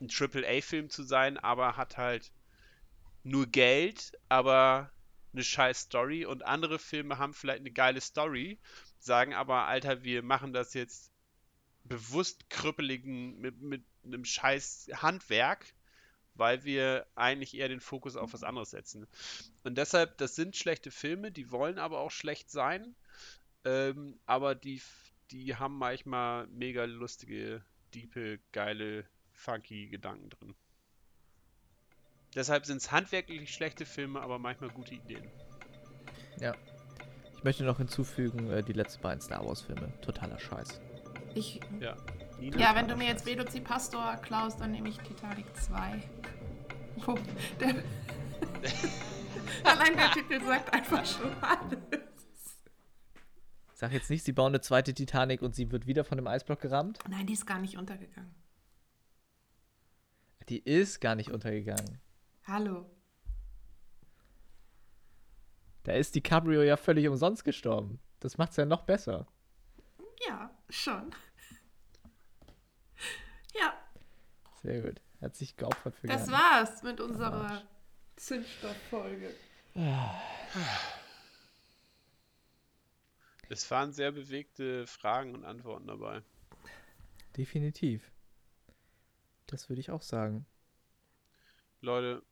ein Triple-A-Film zu sein, aber hat halt nur Geld, aber eine scheiß Story und andere Filme haben vielleicht eine geile Story, sagen aber, Alter, wir machen das jetzt bewusst krüppeligen mit, mit einem scheiß Handwerk, weil wir eigentlich eher den Fokus auf was anderes setzen. Und deshalb, das sind schlechte Filme, die wollen aber auch schlecht sein, ähm, aber die, die haben manchmal mega lustige, diepe, geile, funky Gedanken drin. Deshalb sind es handwerklich schlechte Filme, aber manchmal gute Ideen. Ja. Ich möchte noch hinzufügen, äh, die letzten beiden Star Wars-Filme. Totaler Scheiß. Ich, Ja. Nina? ja, wenn du mir jetzt Velocipastor klaust, dann nehme ich Titanic 2. Wo der Allein der Titel sagt einfach schon alles. Sag jetzt nicht, sie bauen eine zweite Titanic und sie wird wieder von dem Eisblock gerammt. Nein, die ist gar nicht untergegangen. Die ist gar nicht untergegangen. Hallo. Da ist DiCaprio ja völlig umsonst gestorben. Das macht's ja noch besser. Ja, schon. Ja, Sehr gut. Hat sich geopfert für das war's mit unserer Zündstofffolge. Es waren sehr bewegte Fragen und Antworten dabei. Definitiv. Das würde ich auch sagen. Leute,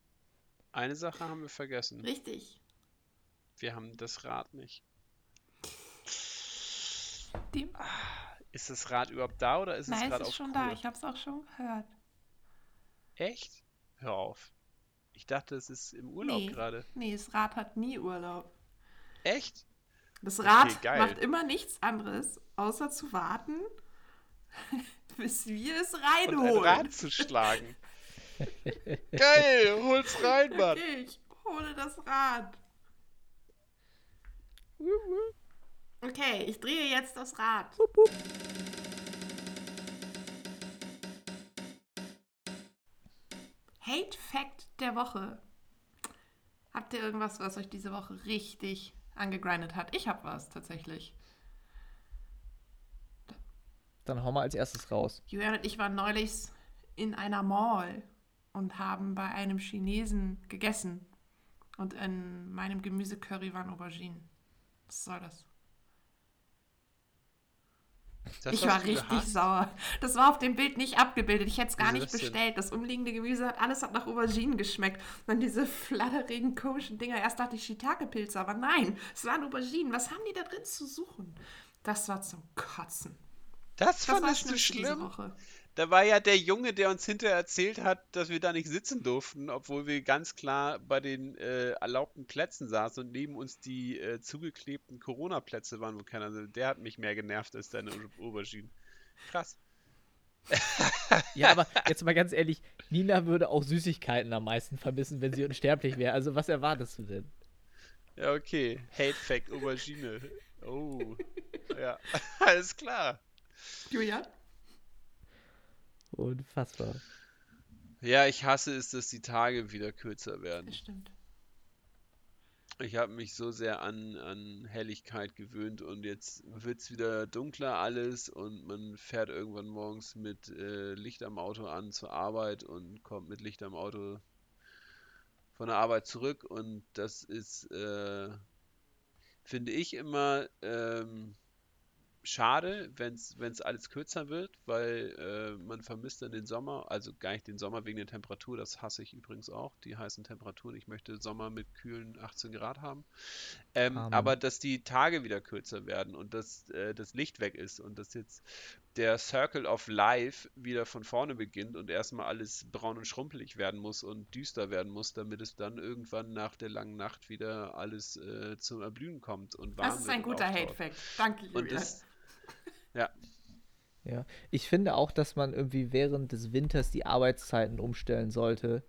eine Sache haben wir vergessen. Richtig. Wir haben das Rad nicht. Die, Ist das Rad überhaupt da oder ist es nein, es gerade ist auf schon Kur? da. Ich habe es auch schon gehört. Echt? Hör auf. Ich dachte, es ist im Urlaub Nee. gerade. Nee, das Rad hat nie Urlaub. Echt? Das Rad geil. macht immer nichts anderes, außer zu warten, bis wir es Und ein reinholen. Rad zu schlagen. Geil, hol's rein, Mann. Okay, ich hole das Rad. Okay, ich drehe jetzt das Rad. Hate Fact der Woche. Habt ihr irgendwas, was euch diese Woche richtig angegrindet hat? Ich hab was tatsächlich. Dann hau mal als erstes raus. Julian und ich waren neulich in einer Mall und haben bei einem Chinesen gegessen. Und in meinem Gemüsecurry waren Auberginen. Was soll das? Das ich war du richtig gehasst? sauer. Das war auf dem Bild nicht abgebildet. Ich hätte es gar Wieso nicht das denn? bestellt. Das umliegende Gemüse hat alles hat nach Auberginen geschmeckt. Und dann diese flatterigen, komischen Dinger. Erst dachte ich Shiitake-Pilze, aber nein, es waren Auberginen. Was haben die da drin zu suchen? Das war zum Kotzen. Das Das war fandest du Schlimmste diese schlimm? Da war ja der Junge, der uns hinterher erzählt hat, dass wir da nicht sitzen durften, obwohl wir ganz klar bei den äh, erlaubten Plätzen saßen und neben uns die äh, zugeklebten Corona-Plätze waren, wo keiner. Der hat mich mehr genervt als deine Au- Auberginen. Krass. Ja, aber jetzt mal ganz ehrlich, Nina würde auch Süßigkeiten am meisten vermissen, wenn sie unsterblich wäre. Also was erwartest du denn? Ja, okay. Hate Fact Aubergine. Oh. Ja, alles klar. Julian? Unfassbar. Ja, ich hasse es, dass die Tage wieder kürzer werden. Das stimmt. Ich habe mich so sehr an, an Helligkeit gewöhnt und jetzt wird es wieder dunkler alles und man fährt irgendwann morgens mit äh, Licht am Auto an zur Arbeit und kommt mit Licht am Auto von der Arbeit zurück und das ist, äh, finde ich immer ähm, schade, wenn es alles kürzer wird, weil äh, man vermisst dann den Sommer, also gar nicht den Sommer wegen der Temperatur, das hasse ich übrigens auch, die heißen Temperaturen. Ich möchte Sommer mit kühlen 18 Grad haben. Ähm, aber dass die Tage wieder kürzer werden und dass äh, das Licht weg ist und dass jetzt der Circle of Life wieder von vorne beginnt und erstmal alles braun und schrumpelig werden muss und düster werden muss, damit es dann irgendwann nach der langen Nacht wieder alles äh, zum Erblühen kommt und warm Das ist ein guter. Hate-Fact. Danke, Und Julian. das, ja, Ja. Ich finde auch, dass man irgendwie während des Winters die Arbeitszeiten umstellen sollte.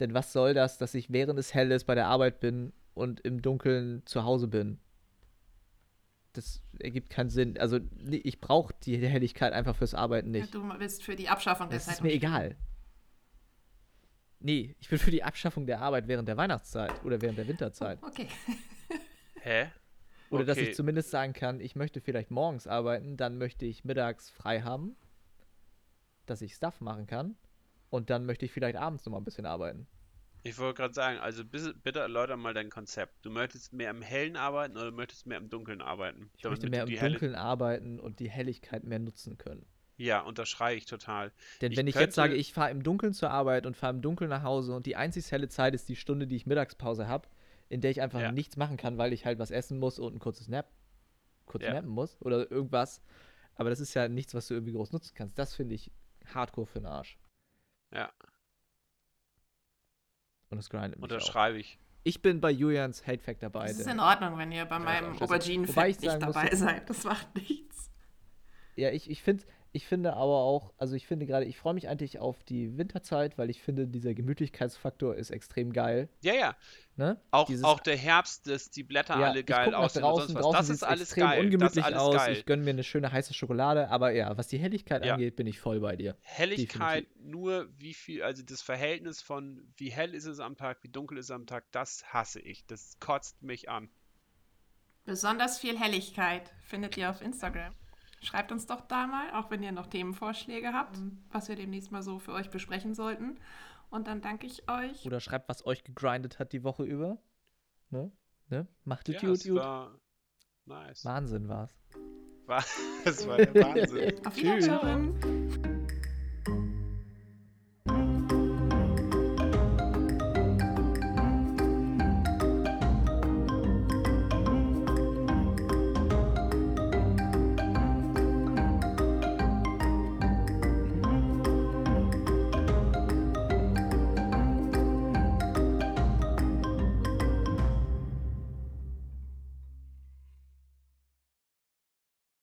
Denn was soll das, dass ich während es hell ist bei der Arbeit bin und im Dunkeln zu Hause bin? Das ergibt keinen Sinn. Also nee, ich brauche die Helligkeit einfach fürs Arbeiten nicht. Du bist für die Abschaffung der Das Zeit. ist mir egal. Nee, ich bin für die Abschaffung der Arbeit während der Weihnachtszeit oder während der Winterzeit. Okay. hä? Oder dass Okay. ich zumindest sagen kann, ich möchte vielleicht morgens arbeiten, dann möchte ich mittags frei haben, dass ich Stuff machen kann. Und dann möchte ich vielleicht abends noch mal ein bisschen arbeiten. Ich wollte gerade sagen, also bis- bitte erläuter mal dein Konzept. Du möchtest mehr im Hellen arbeiten oder möchtest mehr im Dunkeln arbeiten? Ich möchte mehr im Dunkeln arbeiten und die Helligkeit mehr nutzen können. Ja, unterschreibe ich total. Denn Ich wenn ich könnte- jetzt sage, ich fahre im Dunkeln zur Arbeit und fahre im Dunkeln nach Hause und die einzig helle Zeit ist die Stunde, die ich Mittagspause habe, in der ich einfach Ja. nichts machen kann, weil ich halt was essen muss und ein kurzes Nap, kurz Ja. nappen muss oder irgendwas. Aber das ist ja nichts, was du irgendwie groß nutzen kannst. Das finde ich hardcore für den Arsch. Ja, Und das grindet mich auch. unterschreibe ich. Ich bin bei Julians Hate Fact dabei. Das ist in Ordnung, wenn ihr bei auch meinem ich nicht dabei seid. Das macht nichts. Ja, ich, ich, find, ich finde aber auch, also ich finde gerade, ich freue mich eigentlich auf die Winterzeit, weil ich finde, dieser Gemütlichkeitsfaktor ist extrem geil. Ja, ja. Ne? Auch, Dieses- auch der Herbst, dass die Blätter Ja, alle geil aussehen und draußen, sonst was. draußen Das ist alles extrem geil. Das ist ungemütlich alles aus. geil. Ich gönne mir eine schöne heiße Schokolade, aber ja, was die Helligkeit Ja. angeht, bin ich voll bei dir. Helligkeit, nur wie viel, also das Verhältnis von wie hell ist es am Tag, wie dunkel ist es am Tag, das hasse ich. Das kotzt mich an. Besonders viel Helligkeit findet ihr auf Instagram. Schreibt uns doch da mal, auch wenn ihr noch Themenvorschläge habt, was wir demnächst mal so für euch besprechen sollten. Und dann danke ich euch. Oder schreibt, was euch gegrindet hat die Woche über. Ne? Ne? Macht es Ja, gut, es gut. war nice. Wahnsinn war's. War, das war der Wahnsinn. Auf. Wiedersehen.